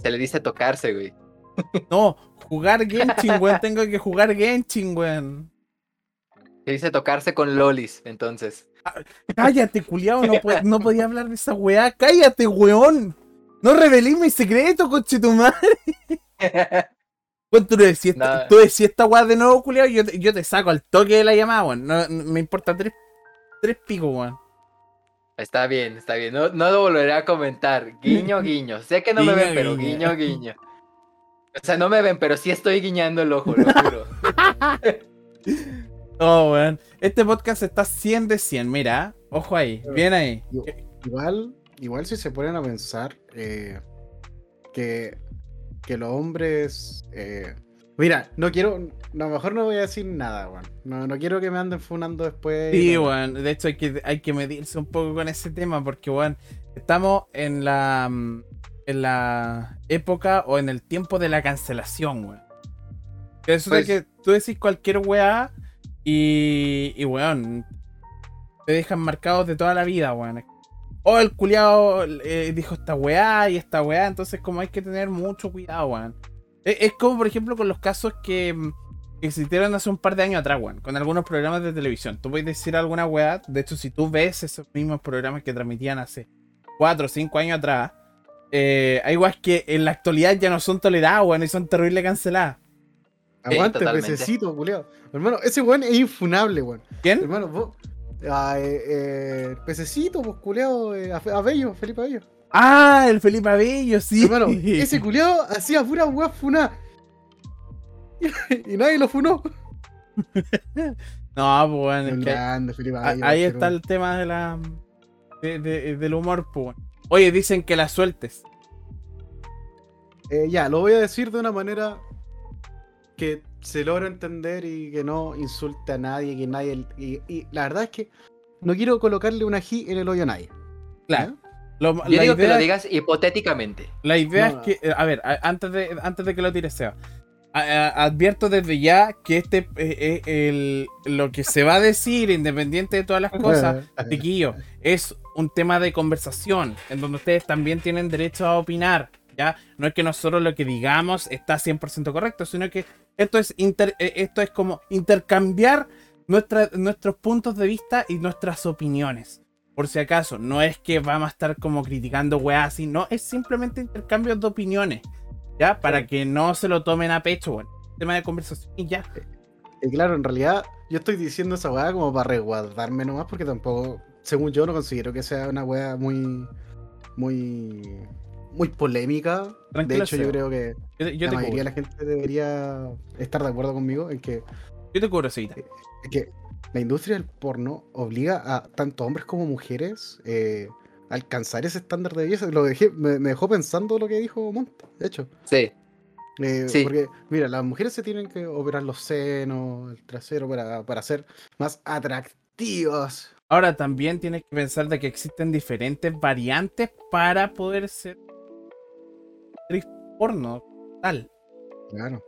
Se le dice tocarse, güey. [laughs] No, jugar Genshin, weón. [laughs] Tengo que jugar Genshin, weón. Se dice tocarse con lolis, entonces. Cállate, culiao. No, po- no podía hablar de esa weá. Cállate, weón. No revelé mi secreto, coche tu madre. [laughs] Weón, tú decías tú decías esta weá de nuevo, culiao. Yo te, yo te saco al toque de la llamada, weón. No, no- me importa tres, tres picos, weón. Está bien, está bien. No, no lo volveré a comentar. Guiño, guiño. Sé que no me ven, pero guiño, guiño. O sea, no me ven, pero sí estoy guiñando el ojo, lo juro. [laughs] Oh, weón. Este podcast está 100 de 100. Mira, ojo ahí. Bien ahí. Igual, igual si se ponen a pensar eh, que, que los hombres. eh, mira, no quiero. no, A lo mejor no voy a decir nada, weón. No, no quiero que me anden funando después. Sí, no. weón. De hecho, hay que, hay que medirse un poco con ese tema porque, weón, estamos en la, mm, en la época o en el tiempo de la cancelación, weón. Resulta Pues- que tú decís cualquier weá y, y, weón, te dejan marcados de toda la vida, weón. O el culiao eh, dijo esta weá y esta weá, entonces como hay que tener mucho cuidado, weón. Es, es como, por ejemplo, con los casos que existieron hace un par de años atrás, weón, con algunos programas de televisión. Tú puedes decir alguna weá, de hecho, si tú ves esos mismos programas que transmitían hace 4 o 5 años atrás, eh, hay weas que en la actualidad ya no son toleradas, weón, y son terrible canceladas. Aguante, totalmente. pececito, culiao. Hermano, ese weón es infunable, weón. ¿Quién? Hermano, vos. Ah, eh, eh, pececito, pues culiao, eh, a, a Bello, Felipe Bello. Ah, el Felipe Abello, sí. Hermano, [laughs] ese culiao hacía pura weá funá. Y, nadie lo funó. No, pues, es que grande, Felipe a- Bello. ahí está el tema de la de- de- del humor, pues. weón. Oye, dicen que la sueltes. Eh, ya, lo voy a decir de una manera que se logra entender y que no insulte a nadie, que nadie. Y, y la verdad es que no quiero colocarle una G en el hoyo a nadie. Claro. Lo- Yo la digo que lo digas hipotéticamente. La idea No, es que, eh, a ver, antes de, antes de que lo tires, Seba, advierto desde ya que este, eh, eh, el, lo que se va a decir, independiente de todas las cosas, chiquillo, es un tema de conversación, en donde ustedes también tienen derecho a opinar, ¿ya? No es que nosotros lo que digamos está 100% correcto, sino que esto es, inter- eh, esto es como intercambiar nuestra- nuestros puntos de vista y nuestras opiniones. Por si acaso, no es que vamos a estar como criticando weas así, no, es simplemente intercambio de opiniones, ¿ya? Para Sí. que no se lo tomen a pecho, bueno, tema de conversación y ya. Y claro, en realidad, yo estoy diciendo esa weá como para resguardarme nomás, porque tampoco, según yo, no considero que sea una weá muy. muy. muy polémica. Tranquilo, de hecho, yo creo que Yo, yo la mayoría de la gente debería estar de acuerdo conmigo en que yo te cubro, Cevita. Es que la industria del porno obliga a tanto hombres como mujeres eh, alcanzar ese estándar de belleza. Lo dejé, me, me dejó pensando lo que dijo Monta, de hecho. Sí. Eh, Sí. Porque, mira, las mujeres se tienen que operar los senos, el trasero, para, para ser más atractivas. Ahora también tienes que pensar de que existen diferentes variantes para poder ser actriz porno tal. Claro.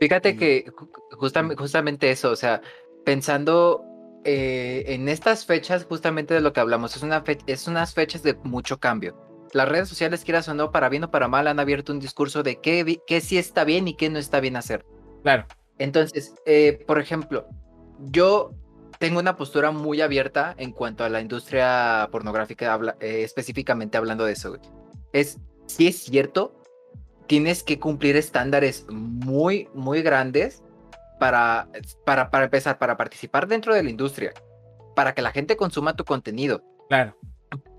Fíjate Y- que ju- justam- justamente eso, o sea, pensando eh, en estas fechas, justamente de lo que hablamos, es, una fe- es unas fechas de mucho cambio. Las redes sociales, quieras o no, para bien o para mal, han abierto un discurso de qué, qué sí está bien y qué no está bien hacer. Claro, Entonces, eh, por ejemplo, yo tengo una postura muy abierta en cuanto a la industria pornográfica, habla- eh, específicamente hablando de eso. güey. Es, si es cierto, tienes que cumplir estándares muy, muy grandes para, para, para empezar, para participar dentro de la industria, para que la gente consuma tu contenido claro.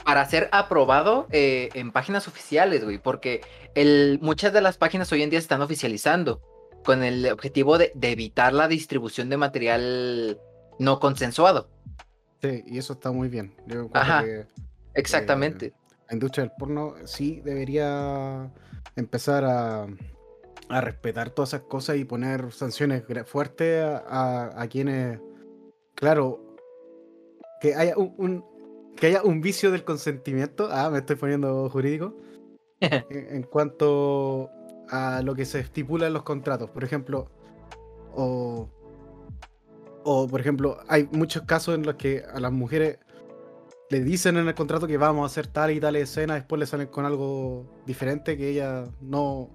para ser aprobado eh, en páginas oficiales, güey, porque el, muchas de las páginas hoy en día se están oficializando con el objetivo de, de evitar la distribución de material no consensuado. Sí, y eso está muy bien. Yo Ajá. que Exactamente. la industria del porno sí debería empezar a, a respetar todas esas cosas y poner sanciones fuertes a, a- a quienes, claro, que haya un, un- que haya un vicio del consentimiento. Ah, me estoy poniendo jurídico. [laughs] en, en cuanto a lo que se estipula en los contratos, por ejemplo, o o por ejemplo, hay muchos casos en los que a las mujeres le dicen en el contrato que vamos a hacer tal y tal escena, después le salen con algo diferente que ella no.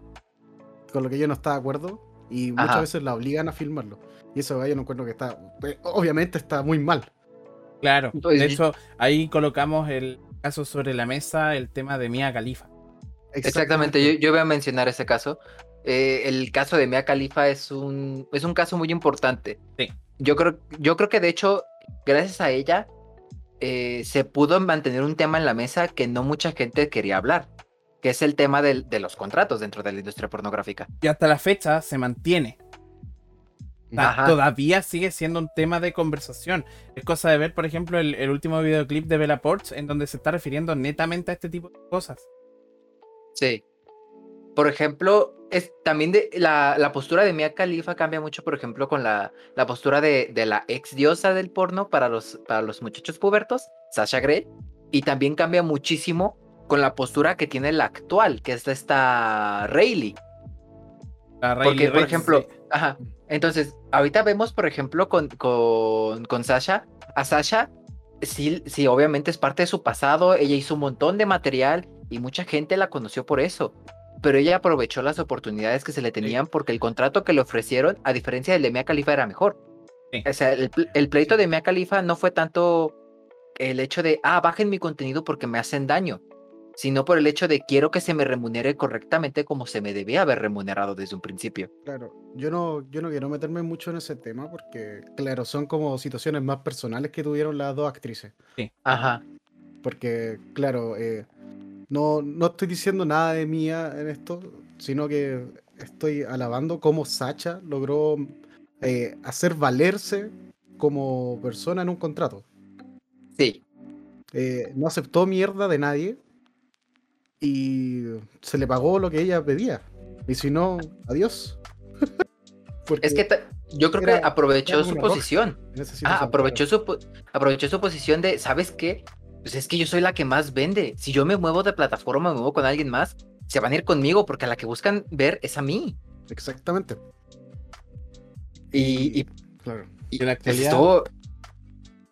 Con lo que ella no está de acuerdo. Y muchas Ajá. veces la obligan a filmarlo. Y eso yo no encuentro que está. eh, Obviamente está muy mal. Claro. De hecho, ahí colocamos el caso sobre la mesa, el tema de Mia Khalifa. Exactamente, yo, yo voy a mencionar ese caso. Eh, el caso de Mia Khalifa es un, es un caso muy importante. Sí. Yo creo, yo creo que de hecho, gracias a ella, eh, se pudo mantener un tema en la mesa que no mucha gente quería hablar, que es el tema del- de los contratos dentro de la industria pornográfica. Y hasta la fecha se mantiene. Ajá. Todavía sigue siendo un tema de conversación. Es cosa de ver, por ejemplo, el, el último videoclip de Bella Porch, en donde se está refiriendo netamente a este tipo de cosas. Sí. Por ejemplo, es también de la, la postura de Mia Khalifa cambia mucho, por ejemplo, con la, la postura de, de la ex diosa del porno para los, para los muchachos pubertos, Sasha Grey, y también cambia muchísimo con la postura que tiene la actual, que es esta Rayleigh. La Porque, Riley por ejemplo, sí. ajá. Entonces, ahorita vemos, por ejemplo, con, con, con Sasha, a Sasha, sí, sí, obviamente es parte de su pasado, ella hizo un montón de material y mucha gente la conoció por eso. Pero ella aprovechó las oportunidades que se le tenían porque el contrato que le ofrecieron, a diferencia del de Mia Khalifa, era mejor. Sí. O sea, el pleito de Mia Khalifa no fue tanto el hecho de, ah, bajen mi contenido porque me hacen daño, sino por el hecho de quiero que se me remunere correctamente como se me debía haber remunerado desde un principio. Claro, yo no, yo no quiero meterme mucho en ese tema porque, claro, son como situaciones más personales que tuvieron las dos actrices. Ajá. Porque, claro, eh, no, no estoy diciendo nada de mía en esto, sino que estoy alabando cómo Sacha logró eh, hacer valerse como persona en un contrato. Sí. Eh, no aceptó mierda de nadie y se le pagó lo que ella pedía. Y si no, adiós. [laughs] Es que yo creo era- que aprovechó era su posición. Ah, aprovechó su, po- aprovechó su posición de, ¿sabes qué? Pues es que yo soy la que más vende. Si yo me muevo de plataforma, me muevo con alguien más, se van a ir conmigo porque a la que buscan ver es a mí. Exactamente. Y, y, Claro. y En la actualidad- estuvo-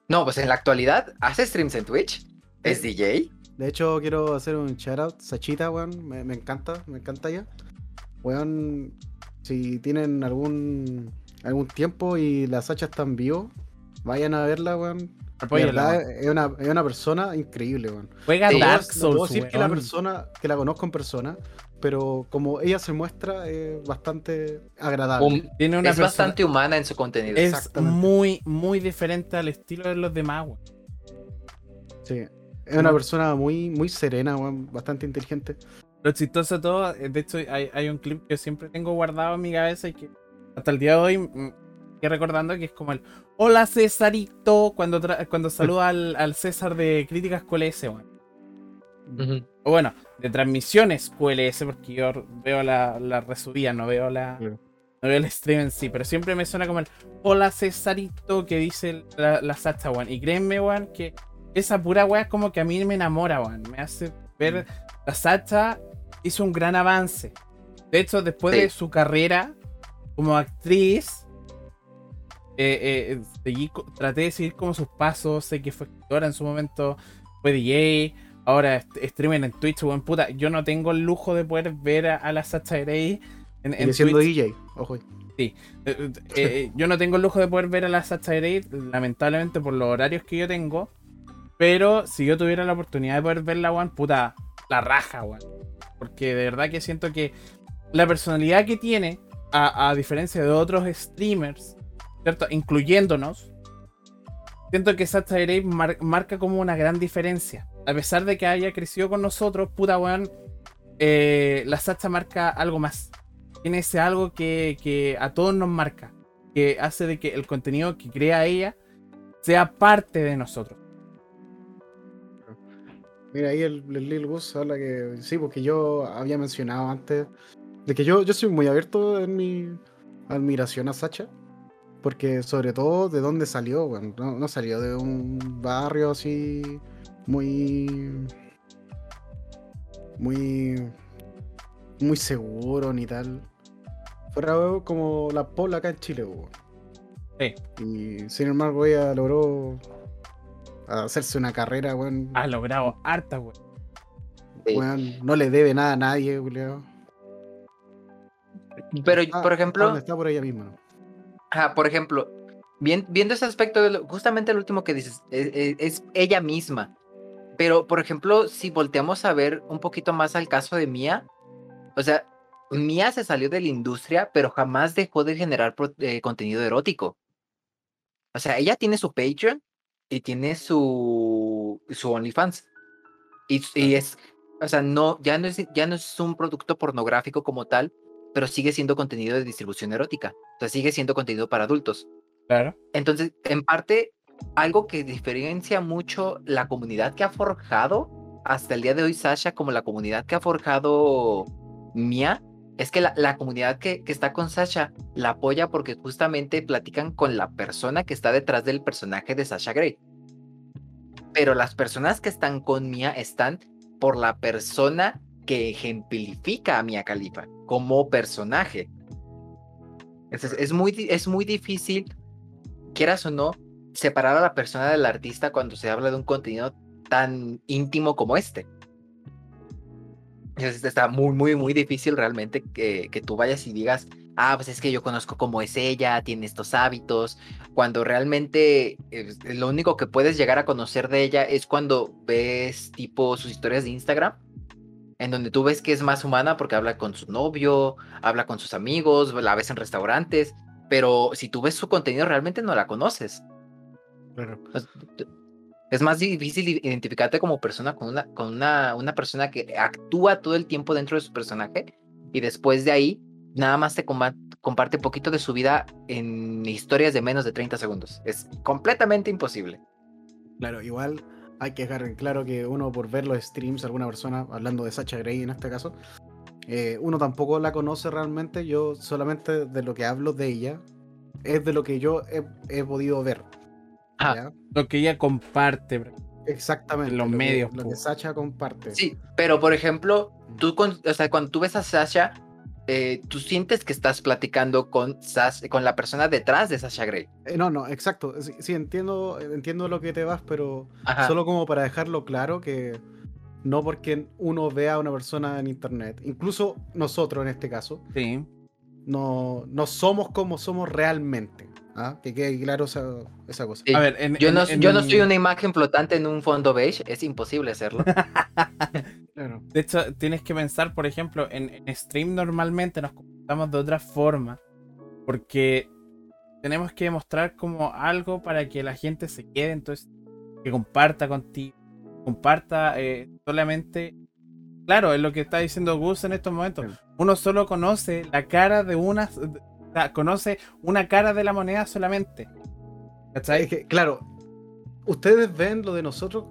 No, pues en la actualidad hace streams en Twitch, es DJ. De hecho, quiero hacer un shout out. Sachita, weón. Me, me encanta, me encanta ella. Weón, si tienen algún algún tiempo y la Sacha está en vivo, vayan a verla, weón. Verdad, weón. es una, es una persona increíble, weón. Juega Dark no puedo Souls, decir que la persona, que la conozco en persona, pero como ella se muestra, es bastante agradable. Um, Tiene una es persona- bastante humana en su contenido. Es muy, muy diferente al estilo de los demás, weón. Sí. Es una persona muy, muy serena, weón, bastante inteligente. Lo chistoso de todo, eh, de hecho, hay, hay un clip que siempre tengo guardado en mi cabeza y que hasta el día de hoy estoy recordando que es como el Hola Cesarito cuando, cuando [laughs] saluda al, al César de Críticas QLS. O bueno, de transmisiones QLS, porque yo veo la, la resubida, no veo la. No veo el stream en sí, pero siempre me suena como el Hola Cesarito que dice la, la Sacha, weón. Y créanme, weón, que esa pura weá es como que a mí me enamora, weón. Me hace ver. La Sacha hizo un gran avance. De hecho, después Sí. de su carrera como actriz, eh, eh, seguí co- traté de seguir como sus pasos. Sé que fue escritora en su momento, fue DJ, ahora streamen en Twitch, weón. Puta, yo no tengo el lujo de poder ver a, a la Sacha Grey en, en siendo Twitch. DJ, ojo. Eh, eh, eh, yo no tengo el lujo de poder ver a la Sacha Grey, lamentablemente por los horarios que yo tengo. Pero si yo tuviera la oportunidad de poder verla, weón, puta, la raja, weón. Porque de verdad que siento que la personalidad que tiene, a, diferencia de otros streamers, ¿cierto? Incluyéndonos, siento que Grey mar- marca como una gran diferencia. A pesar de que haya crecido con nosotros, puta, weón, eh, la Sacha marca algo más tiene ese algo que, que a todos nos marca, que hace de que el contenido que crea ella sea parte de nosotros. Mira, ahí el, el Lil Gus habla que sí, porque yo había mencionado antes de que yo, yo soy muy abierto en mi admiración a Sacha. Porque sobre todo de dónde salió, bueno, no, no salió de un barrio así muy. muy. muy seguro ni tal. Fuera como la pola acá en Chile, weón. Sí. Y sin embargo ella logró hacerse una carrera, weón. Ha logrado harta. Sí. Weón, no le debe nada a nadie, Julio. Pero, Ah, por ejemplo, Está por ella misma. ¿no? Ajá, por ejemplo, bien- viendo ese aspecto, de lo- justamente el último que dices, es, es- es ella misma. Pero, por ejemplo, si volteamos a ver un poquito más al caso de Mia, o sea, Mia se salió de la industria, pero jamás dejó de generar pro- eh, contenido erótico. O sea, ella tiene su Patreon y tiene su, su OnlyFans. Y, y es, o sea, no, ya no es, ya no es un producto pornográfico como tal, pero sigue siendo contenido de distribución erótica. O sea, sigue siendo contenido para adultos. Claro. Entonces, en parte, algo que diferencia mucho la comunidad que ha forjado hasta el día de hoy Sasha como la comunidad que ha forjado Mia, es que la, comunidad que, que está con Sasha la apoya porque justamente platican con la persona que está detrás del personaje de Sasha Grey. Pero las personas que están con Mia están por la persona que ejemplifica a Mia Khalifa como personaje. Es muy, es muy difícil, quieras o no, separar a la persona del artista cuando se habla de un contenido tan íntimo como este. Está muy, muy, muy difícil realmente que, que tú vayas y digas, ah, pues es que yo conozco cómo es ella, tiene estos hábitos, cuando realmente eh, lo único que puedes llegar a conocer de ella es cuando ves tipo sus historias de Instagram, en donde tú ves que es más humana porque habla con su novio, habla con sus amigos, la ves en restaurantes, pero si tú ves su contenido realmente no la conoces. Claro. Es más difícil identificarte como persona con una, con una, una persona que actúa todo el tiempo dentro de su personaje y después de ahí nada más te comparte un poquito de su vida en historias de menos de 30 segundos. Es completamente imposible. Claro, igual hay que dejar en claro que uno por ver los streams, alguna persona, hablando de Sacha Grey en este caso, eh, uno tampoco la conoce realmente, yo solamente de lo que hablo de ella es de lo que yo he, podido ver. Lo que ella comparte. Exactamente. los medios. lo que Sacha comparte. Sí, pero por ejemplo, tú o sea, cuando tú ves a Sacha, eh, tú sientes que estás platicando con, con la persona detrás de Sasha Grey. Eh, no, no, exacto. Sí, entiendo, entiendo lo que te vas, pero solo como para dejarlo claro que no porque uno vea a una persona en internet, incluso nosotros en este caso, sí. no, no somos como somos realmente. ¿Ah? Que quede claro esa, esa cosa. A ver, yo, no, yo no soy una imagen flotante en un fondo beige, es imposible hacerlo. [laughs] De hecho, tienes que pensar, por ejemplo, en, stream normalmente nos comportamos de otra forma, porque tenemos que demostrar como algo para que la gente se quede, entonces que comparta contigo, comparta eh, solamente. Claro, es lo que está diciendo Gus en estos momentos. Uno solo conoce la cara de una, conoce una cara de la moneda solamente. ¿Cachai? que, claro, ustedes ven lo de nosotros,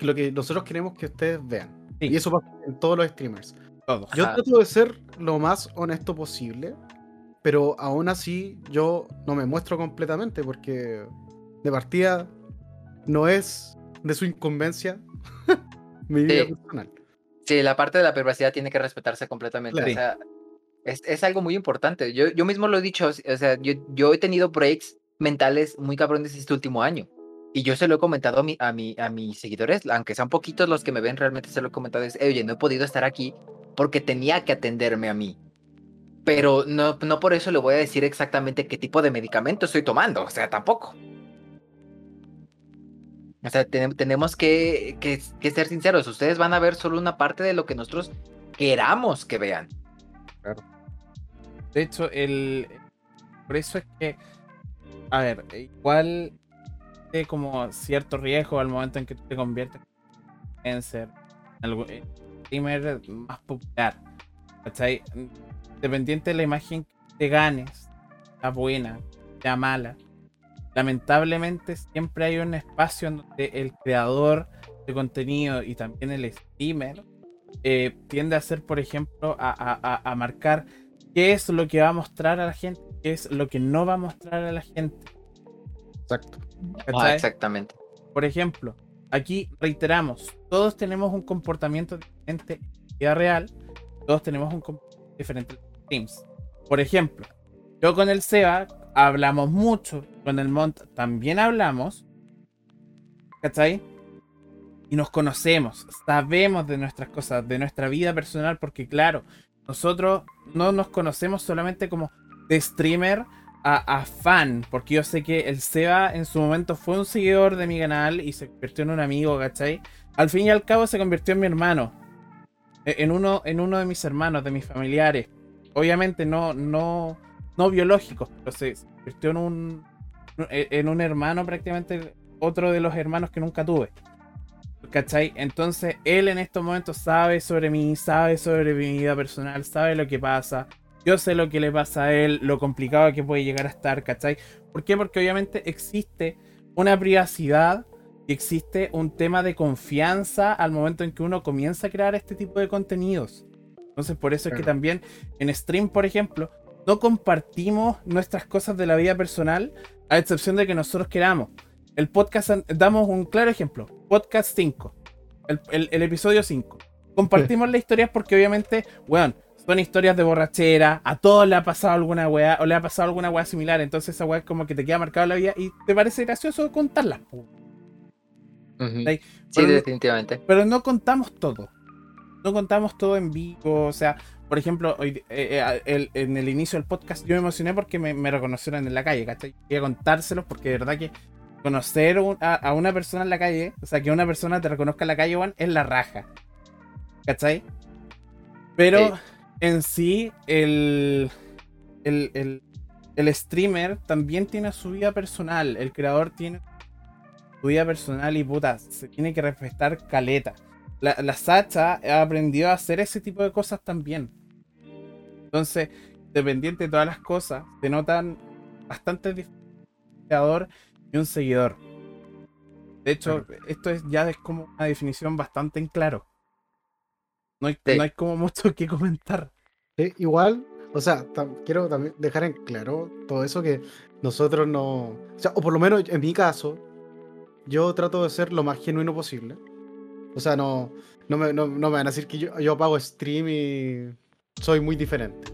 lo que nosotros queremos que ustedes vean. Y eso pasa en todos los streamers. Yo trato de ser lo más honesto posible, pero aún así yo no me muestro completamente porque de partida no es de su incumbencia [laughs] mi vida personal. Sí, la parte de la privacidad tiene que respetarse completamente. O sea, es, es, algo muy importante. Yo, yo mismo lo he dicho, o sea, yo, yo he tenido breaks mentales muy cabrones este último año. Y yo se lo he comentado a, mi, a, mi, a mis seguidores, aunque sean poquitos los que me ven, realmente se lo he comentado. Es, oye, no he podido estar aquí porque tenía que atenderme a mí. Pero no, no por eso le voy a decir exactamente qué tipo de medicamento estoy tomando. O sea, tampoco. O sea, tenemos que, que, que, ser sinceros. Ustedes van a ver solo una parte de lo que nosotros queramos que vean. Claro. De hecho, el. Por eso es que. A ver, igual como cierto riesgo al momento en que tú te conviertes en ser el streamer más popular. ¿Cachai? Dependiente de la imagen que te ganes, sea buena, sea mala. Lamentablemente siempre hay un espacio donde el creador de contenido y también el streamer eh, tiende a hacer, por ejemplo, a, a marcar qué es lo que va a mostrar a la gente, qué es lo que no va a mostrar a la gente. Exacto. Ah, exactamente. Por ejemplo, aquí reiteramos, todos tenemos un comportamiento diferente en vida real, todos tenemos un comportamiento diferente en streams. Por ejemplo, yo con el Seba hablamos mucho, con el Mont también hablamos, ¿cachai? Y nos conocemos, sabemos de nuestras cosas, de nuestra vida personal, porque claro, nosotros no nos conocemos solamente como de streamer a, fan, porque yo sé que el Seba en su momento fue un seguidor de mi canal y se convirtió en un amigo, ¿cachai? Al fin y al cabo se convirtió en mi hermano, e, en uno, en uno de mis hermanos, de mis familiares. Obviamente no, no, no biológicos, pero se, convirtió en un, en un hermano prácticamente, otro de los hermanos que nunca tuve. ¿Cachai? Entonces él en estos momentos sabe sobre mí, sabe sobre mi vida personal, sabe lo que pasa yo sé lo que le pasa a él, lo complicado que puede llegar a estar, ¿cachai? ¿Por qué? Porque obviamente existe una privacidad y existe un tema de confianza al momento en que uno comienza a crear este tipo de contenidos. Entonces, por eso es que también en stream, por ejemplo, no compartimos nuestras cosas de la vida personal, a excepción de que nosotros queramos. El podcast, damos un claro ejemplo: Podcast 5, el, episodio 5. Compartimos las historias porque, obviamente, bueno, son historias de borrachera, a todos le ha pasado alguna weá, o le ha pasado alguna weá similar, entonces esa weá es como que te queda marcada la vida y te parece gracioso contarlas. po. Ujú. Ahí. Sí, definitivamente. Pero no contamos todo. No contamos todo en vivo. O sea, por ejemplo, hoy, eh, eh, el- en el inicio del podcast yo me emocioné porque me, me reconocieron en la calle, ¿cachai? Quería contárselos porque de verdad que conocer un- a, a una persona en la calle, o sea, que una persona te reconozca en la calle, Juan, es la raja. ¿Cachai? Pero Sí. en sí, el, el, el, el streamer también tiene su vida personal. El creador tiene su vida personal y puta, se tiene que respetar caleta. La, la Sacha ha aprendido a hacer ese tipo de cosas también. Entonces, dependiente de todas las cosas, se notan bastante creador y un seguidor. De hecho, esto es ya es como una definición bastante en claro. No hay, Sí. no hay como mucho que comentar. Sí, igual, o sea, tam- quiero también dejar en claro todo eso que nosotros no. O sea, o por lo menos en mi caso, yo trato de ser lo más genuino posible. O sea, no, no, me, no, no me van a decir que yo, yo apago stream y soy muy diferente.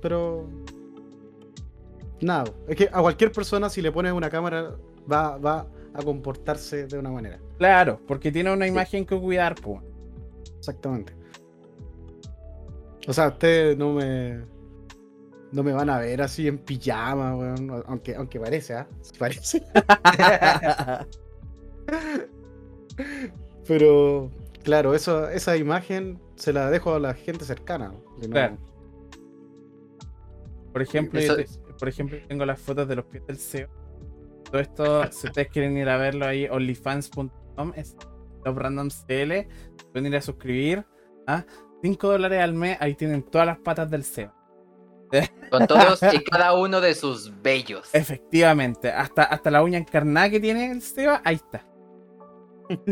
Pero. Nada, es que a cualquier persona, si le pones una cámara, va, va a comportarse de una manera. Claro, porque tiene una imagen que cuidar, pues. Exactamente. O sea, ustedes no me. No me van a ver así en pijama, weón. Aunque, aunque parece, ¿ah? Sí Parece. [laughs] Pero, claro, eso, esa imagen se la dejo a la gente cercana. no- Claro. Por ejemplo, yo Eso- te- por ejemplo, tengo las fotos de los pies del CEO. Todo esto, si ustedes quieren ir a verlo ahí, onlyfans.com, es Love Random CL, pueden ir a suscribir. ¿ah? 5 dólares al mes, ahí tienen todas las patas del CEO. Con todos y cada uno de sus bellos. Efectivamente, hasta, hasta la uña encarnada que tiene el CEO, ahí está.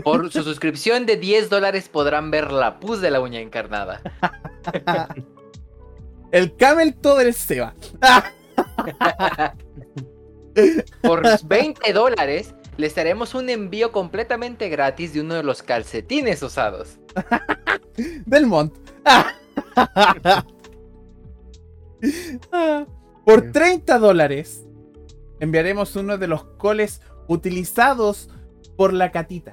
Por su suscripción de 10 dólares podrán ver la pus de la uña encarnada. [laughs] El camel todo del Seba. [laughs] [laughs] Por 20 dólares les haremos un envío completamente gratis de uno de los calcetines usados. [laughs] Del Mont. [laughs] Por 30 dólares enviaremos uno de los coles utilizados por la catita.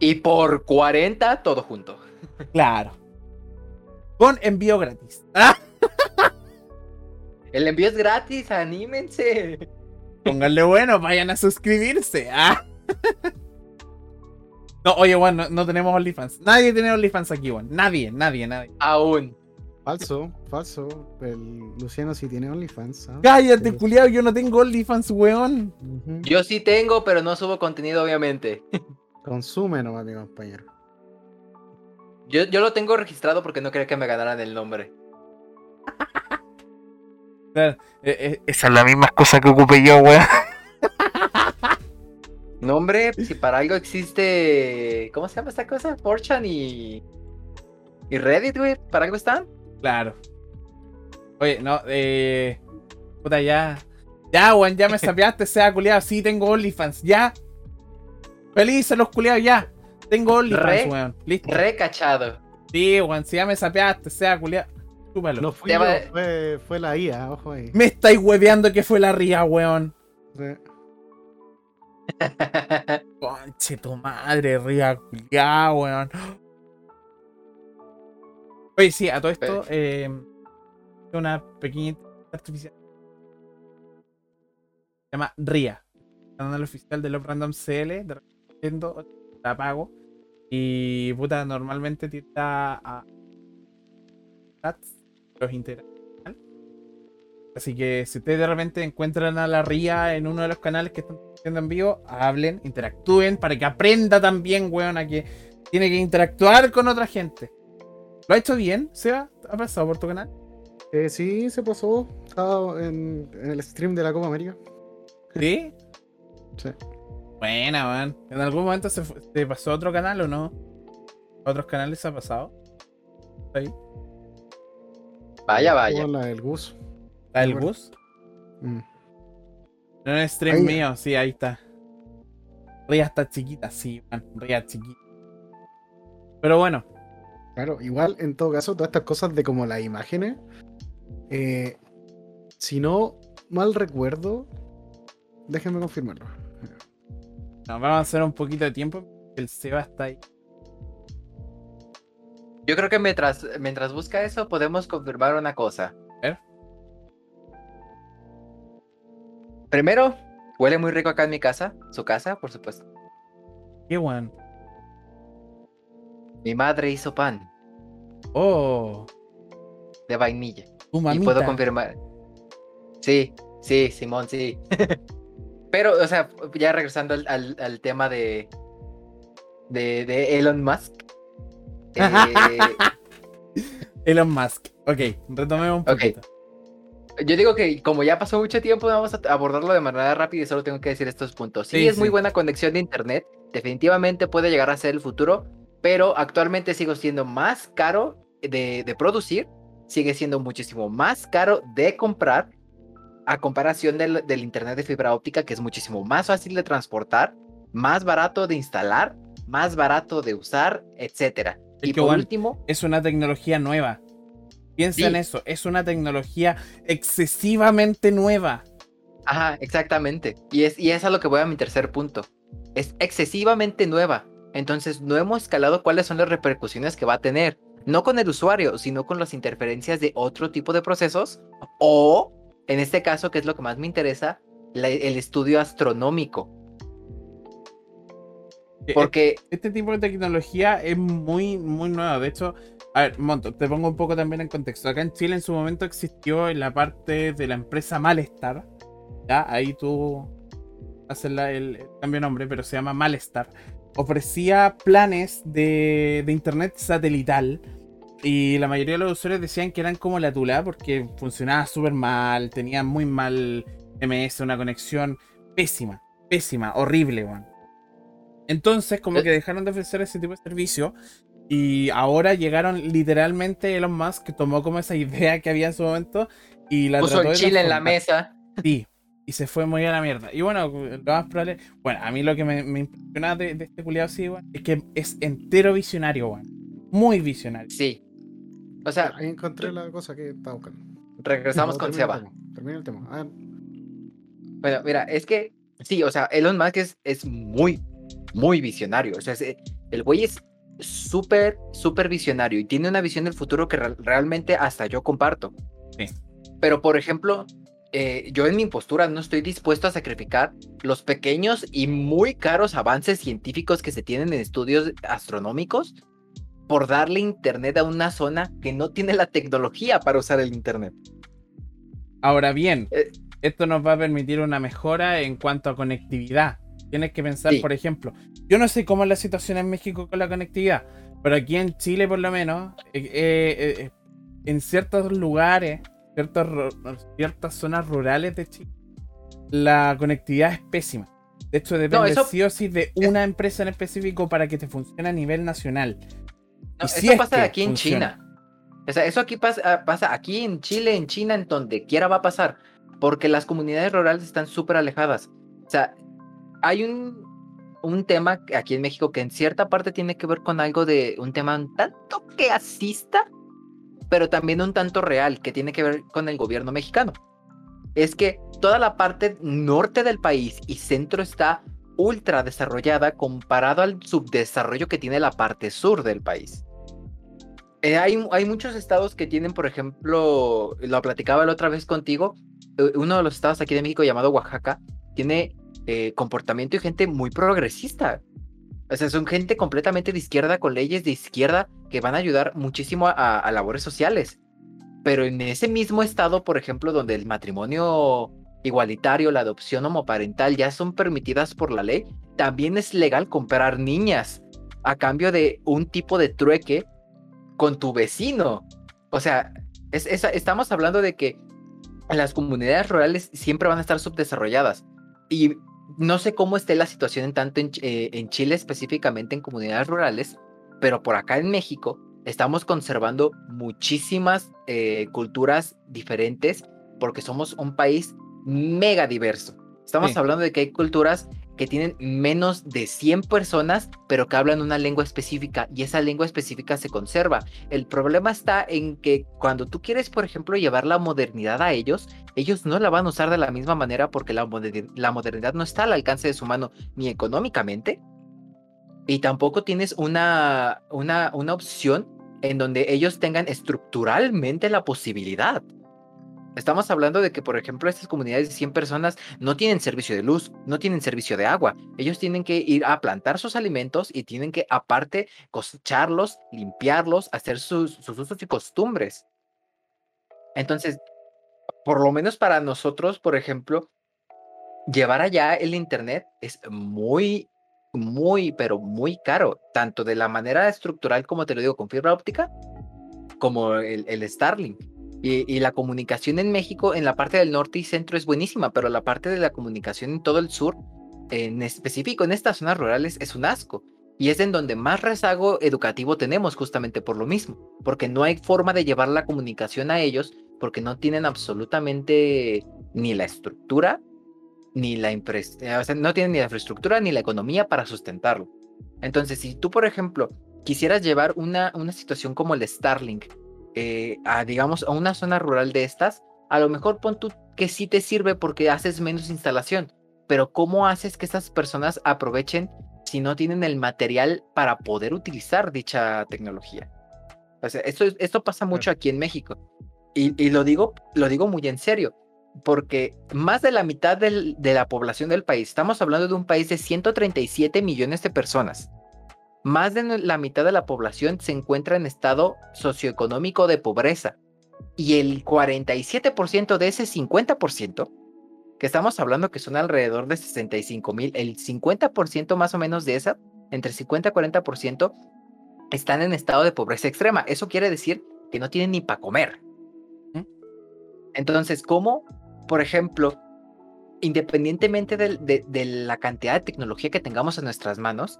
Y por 40 todo junto. Claro. Con envío gratis. El envío es gratis, anímense. Pónganle bueno, vayan a suscribirse. Ah. [laughs] No, oye, Juan, no, no tenemos OnlyFans. Nadie tiene OnlyFans aquí, Juan. Nadie, nadie, nadie. Aún. Falso, falso. El Luciano sí tiene OnlyFans. ¿ah? Cállate, Sí. culiao, yo no tengo OnlyFans, weón. Yo sí tengo, pero no subo contenido, obviamente. Consume nomás, mi compañero. Yo, yo lo tengo registrado porque no quería que me ganaran el nombre. [laughs] Claro, eh, eh, esa es la misma cosa que ocupé yo, weón. Nombre, si para algo existe. ¿Cómo se llama esta cosa? Forchan y. Y Reddit, güey. ¿Para algo están? Claro. Oye, no, eh. Puta, ya. Ya, weón, ya me [laughs] sapeaste, sea culiado. Sí, tengo OnlyFans, ya. Felices los culiados, ya. Tengo OnlyFans, Re- weón. Listo. Recachado. Sí, weón, si ya me sapeaste, sea culiado. Chúpalo. No fui Te yo, va- fue, fue la IA, ojo ahí. Me estáis hueveando que fue la ría, weón. Sí. [laughs] Conche tu madre, ría culiada, weón. Oye, sí, a todo esto, eh, una pequeña artificial. Se llama RIA. Canal oficial de Love Random CL. De repente la pago. Y puta, normalmente tira a los integra. Así que si ustedes de repente encuentran a la RIA en uno de los canales que están haciendo en vivo, hablen, interactúen para que aprenda también, weón, a que tiene que interactuar con otra gente. ¿Lo ha hecho bien, Seba? ¿Ha pasado por tu canal? Eh, sí, se pasó. Estaba en, en el stream de la Copa América. ¿Sí? Sí. Buena, weón. ¿En algún momento se, se pasó a otro canal o no? ¿A otros canales se ha pasado? Ahí. Vaya, vaya. La del Gus. ¿La del bus? Mm. No en el stream Ahí. mío, sí, ahí está. Ría está chiquita, sí, man. Ría chiquita. Pero bueno, Claro, igual en todo caso, todas estas cosas de como las imágenes, eh, si no mal recuerdo, déjenme confirmarlo. Nos vamos a hacer un poquito de tiempo. El Seba está ahí. Yo creo que mientras, mientras busca eso, podemos confirmar una cosa. Ver. Primero, huele muy rico acá en mi casa. Su casa, por supuesto. Qué bueno. Mi madre hizo pan Oh, de vainilla. tu Y puedo confirmar. Sí, sí, Simón, sí. [laughs] Pero, o sea, ya regresando al, al- al tema de, de, de Elon Musk. Eh, [laughs] Elon Musk. Ok, retomemos un poquito. yo digo que como ya pasó mucho tiempo, vamos a abordarlo de manera rápida y solo tengo que decir estos puntos. Sí, Sí, es muy buena conexión de internet. Definitivamente puede llegar a ser el futuro, pero actualmente sigue siendo más caro de, de producir, sigue siendo muchísimo más caro de comprar a comparación del, del internet de fibra óptica, que es muchísimo más fácil de transportar, más barato de instalar, más barato de usar, etcétera. Es Y que, por bueno, último, Es una tecnología nueva. Piensa Sí. en eso. Es una tecnología excesivamente nueva. Ajá, exactamente. Y es, y es a lo que voy a mi tercer punto. Es excesivamente nueva. Entonces no hemos escalado cuáles son las repercusiones que va a tener. No con el usuario, sino con las interferencias de otro tipo de procesos. O, en este caso, que es lo que más me interesa, la- el estudio astronómico. Eh, Porque, Este tipo de tecnología es muy, muy nueva. De hecho, a ver, Monto, te pongo un poco también en contexto. Acá en Chile en su momento existió en la parte de la empresa Malestar. Ya, ahí tú haces la- el, el cambio de nombre, pero se llama Malestar. Ofrecía planes de, de internet satelital. Y la mayoría de los usuarios decían que eran como la tula porque funcionaba súper mal, tenía muy mal MS, una conexión pésima, pésima, horrible, weón. Entonces, como Eh. que dejaron de ofrecer ese tipo de servicio y ahora llegaron literalmente Elon Musk tomó como esa [laughs] idea que había en su momento y la puso trató el chile en la mesa. Sí, y se fue muy a la mierda. Y bueno, lo más probable. Bueno, a mí lo que me, me impresiona de, de este culiado sí, es que es entero visionario, weón. Muy visionario. Sí. O sea, Ahí encontré la cosa que estaba buscando. regresamos No, con Seba. Termina el tema. A ver, Bueno, mira, es que sí, o sea, Elon Musk es, es muy, muy visionario. O sea, el güey es súper, súper visionario y tiene una visión del futuro que re- realmente hasta yo comparto. Sí. Pero, por ejemplo, eh, yo en mi postura no estoy dispuesto a sacrificar los pequeños y muy caros avances científicos que se tienen en estudios astronómicos por darle internet a una zona que no tiene la tecnología para usar el internet. Ahora bien, Eh. esto nos va a permitir una mejora en cuanto a conectividad. Tienes que pensar, Sí. por ejemplo, yo no sé cómo es la situación en México con la conectividad, pero aquí en Chile, por lo menos, eh, eh, eh, en ciertos lugares, ciertos ciertas zonas rurales de Chile, la conectividad es pésima. De hecho, depende eso- sí o sí de una empresa en específico para que te funcione a nivel nacional. No, eso es pasa aquí en funciona. China. O sea, eso aquí pasa, ah, pasa aquí en Chile, en China, en donde quiera va a pasar. Porque las comunidades rurales están súper alejadas. O sea, hay un, un tema aquí en México que en cierta parte tiene que ver con algo de un tema un tanto que asista, pero también un tanto real, que tiene que ver con el gobierno mexicano. Es que toda la parte norte del país y centro está ultra desarrollada comparado al subdesarrollo que tiene la parte sur del país. Eh, hay, hay muchos estados que tienen, por ejemplo, lo platicaba la otra vez contigo, eh, uno de los estados aquí de México llamado Oaxaca tiene eh, comportamiento y gente muy progresista. O sea, son gente completamente de izquierda con leyes de izquierda que van a ayudar muchísimo a, labores sociales. Pero en ese mismo estado, por ejemplo, donde el matrimonio igualitario, la adopción homoparental ya son permitidas por la ley, también es legal comprar niñas a cambio de un tipo de trueque con tu vecino. O sea, es, es- estamos hablando de que las comunidades rurales siempre van a estar subdesarrolladas. Y no sé cómo esté la situación en tanto en, eh, en Chile específicamente en comunidades rurales, pero por acá en México estamos conservando muchísimas eh, culturas diferentes porque somos un país mega diverso. Estamos Sí. hablando de que hay culturas que tienen menos de 100 personas, pero que hablan una lengua específica y esa lengua específica se conserva. El problema está en que cuando tú quieres, por ejemplo, llevar la modernidad a ellos, ellos no la van a usar de la misma manera porque la, la modernidad no está al alcance de su mano ni económicamente, y tampoco tienes una, una, una opción en donde ellos tengan estructuralmente la posibilidad. Estamos hablando de que, por ejemplo, estas comunidades de 100 personas no tienen servicio de luz, no tienen servicio de agua. Ellos tienen que ir a plantar sus alimentos y tienen que, aparte, cosecharlos, limpiarlos, hacer sus, usos y costumbres. Entonces, por lo menos para nosotros, por ejemplo, llevar allá el Internet es muy, muy, pero muy caro, tanto de la manera estructural, como te lo digo, con fibra óptica, como el Starlink. Y, la comunicación en México, en la parte del norte y centro es buenísima, pero la parte de la comunicación en todo el sur, en específico en estas zonas rurales, es un asco. Y es en donde más rezago educativo tenemos justamente por lo mismo, porque no hay forma de llevar la comunicación a ellos, porque no tienen absolutamente ni la estructura, ni la sea, no tienen ni la infraestructura ni la economía para sustentarlo. Entonces, si tú, por ejemplo, quisieras llevar una, una situación como el Starlink, eh, a, digamos, a una zona rural de estas, a lo mejor pon tú que sí te sirve porque haces menos instalación, pero ¿cómo haces que esas personas aprovechen si no tienen el material para poder utilizar dicha tecnología? O sea, esto, esto pasa mucho aquí en México. Y, lo, digo, lo digo muy en serio, porque más de la mitad de la población del país, estamos hablando de un país de 137 millones de personas, más de la mitad de la población se encuentra en estado socioeconómico de pobreza. Y el 47% de ese 50%, que estamos hablando que son alrededor de 65 mil, el 50% más o menos de esa, entre 50 y 40%, están en estado de pobreza extrema. Eso quiere decir que no tienen ni para comer. Entonces, ¿cómo, por ejemplo, independientemente de, la cantidad de tecnología que tengamos en nuestras manos,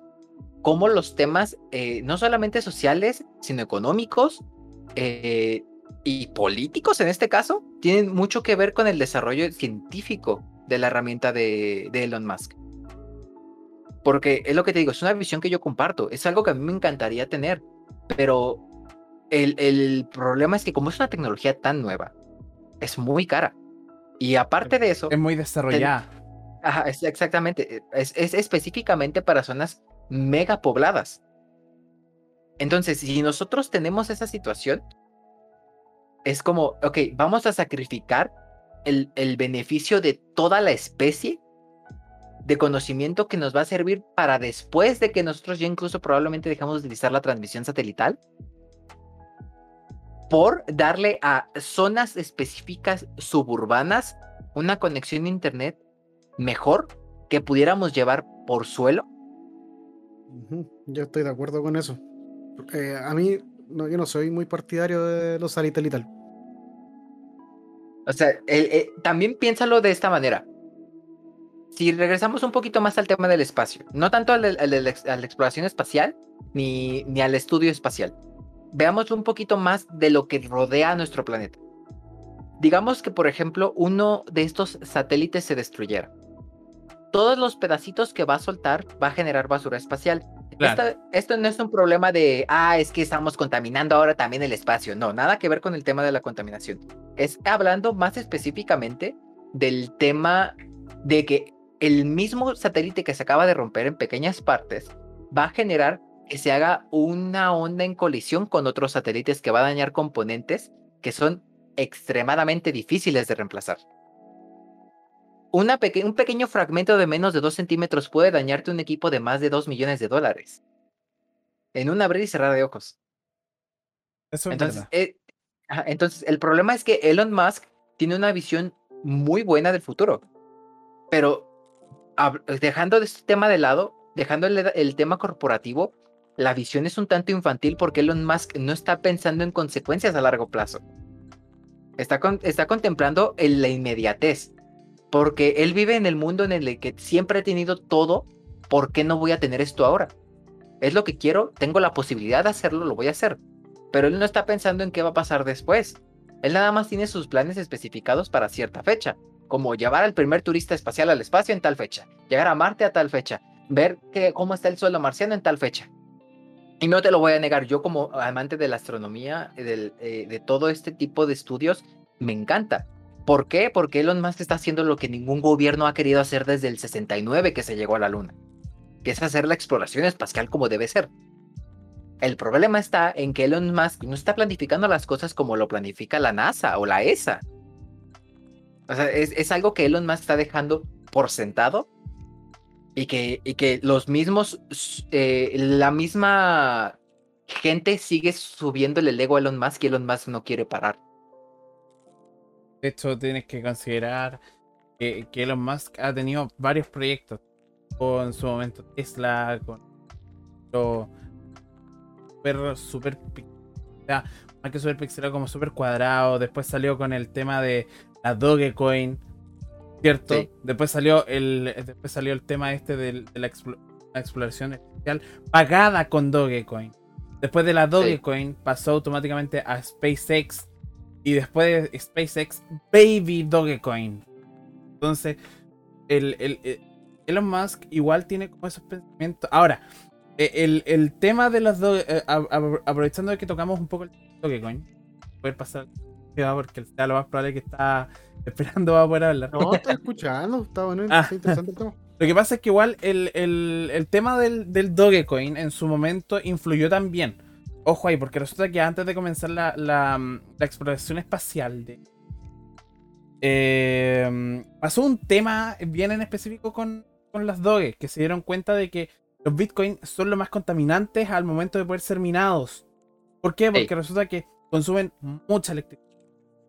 cómo los temas, eh, no solamente sociales, sino económicos eh, y políticos en este caso, tienen mucho que ver con el desarrollo científico de la herramienta de, Elon Musk. Porque es lo que te digo, es una visión que yo comparto, es algo que a mí me encantaría tener, pero el, el problema es que como es una tecnología tan nueva, es muy cara. Y aparte de eso... Es muy desarrollada. Ajá, es exactamente. es, específicamente para zonas mega pobladas. Entonces, si nosotros tenemos esa situación, es como, ok, vamos a sacrificar el, el, beneficio de toda la especie de conocimiento que nos va a servir para después de que nosotros ya incluso probablemente dejamos de utilizar la transmisión satelital, por darle a zonas específicas suburbanas una conexión a internet mejor que pudiéramos llevar por suelo yo estoy de acuerdo con eso. Eh, a mí, no, yo no soy muy partidario de los satelitales. O sea, también piénsalo de esta manera. Si regresamos un poquito más al tema del espacio, no tanto a la exploración espacial ni, ni al estudio espacial, veamos un poquito más de lo que rodea a nuestro planeta. Digamos que, por ejemplo, uno de estos satélites se destruyera todos los pedacitos que va a soltar va a generar basura espacial. Esto, no es un problema de, ah, es que estamos contaminando ahora también el espacio. No, nada que ver con el tema de la contaminación. Es hablando más específicamente del tema de que el mismo satélite que se acaba de romper en pequeñas partes va a generar que se haga una onda en colisión con otros satélites que va a dañar componentes que son extremadamente difíciles de reemplazar un pequeño fragmento de menos de 2 centímetros puede dañarte un equipo de más de 2 millones de dólares. En un abrir y cerrar de ojos. Eso entonces, eh, entonces, el problema es que Elon Musk tiene una visión muy buena del futuro. Pero dejando este tema de lado, dejando el, tema corporativo, la visión es un tanto infantil porque Elon Musk no está pensando en consecuencias a largo plazo. Está, está contemplando la inmediatez. Porque él vive en el mundo en el que siempre ha tenido todo, ¿por qué no voy a tener esto ahora? Es lo que quiero, tengo la posibilidad de hacerlo, lo voy a hacer. Pero él no está pensando en qué va a pasar después. Él nada más tiene sus planes especificados para cierta fecha. como llevar al primer turista espacial al espacio en tal fecha, llegar a Marte a tal fecha, ver que, cómo está el suelo marciano en tal fecha. Y no te lo voy a negar, yo como amante de la astronomía, eh, de todo este tipo de estudios, me encanta. ¿Por qué? Porque Elon Musk está haciendo lo que ningún gobierno ha querido hacer desde el 69 que se llegó a la Luna, que es hacer la exploración espacial como debe ser. El problema está en que Elon Musk no está planificando las cosas como lo planifica la NASA o la ESA. O sea, es, algo que Elon Musk está dejando por sentado y que, los mismos, eh, la misma gente sigue subiendo el ego a Elon Musk y Elon Musk no quiere parar. De hecho, tienes que considerar que, que Elon Musk ha tenido varios proyectos con su momento Tesla, con lo super, super, o sea, más que super pixelado, como super cuadrado. Después salió con el tema de la Dogecoin, ¿cierto? Sí. Después salió el después salió el tema este de, la exploración espacial pagada con Dogecoin. Después de la Dogecoin pasó automáticamente a SpaceX y después de SpaceX Baby Dogecoin. Entonces, el, el- el- Elon Musk igual tiene como esos pensamientos. Ahora, eh, el, el tema de los Doge, eh, aprovechando de que tocamos un poco el Dogecoin, poder pasar porque sea lo más probable que está [laughs] esperando va a poder hablar. No, estoy escuchando, está bueno, Ah. está interesante el tema. [laughs] Lo que pasa es que igual el, el- el tema del, del Dogecoin en su momento influyó también. Ojo ahí, porque resulta que antes de comenzar la, la, la exploración espacial de, eh, pasó un tema bien en específico con, con las Doge, que se dieron cuenta de que los Bitcoin son los más contaminantes al momento de poder ser minados. ¿Por qué? Porque resulta que consumen mucha electricidad.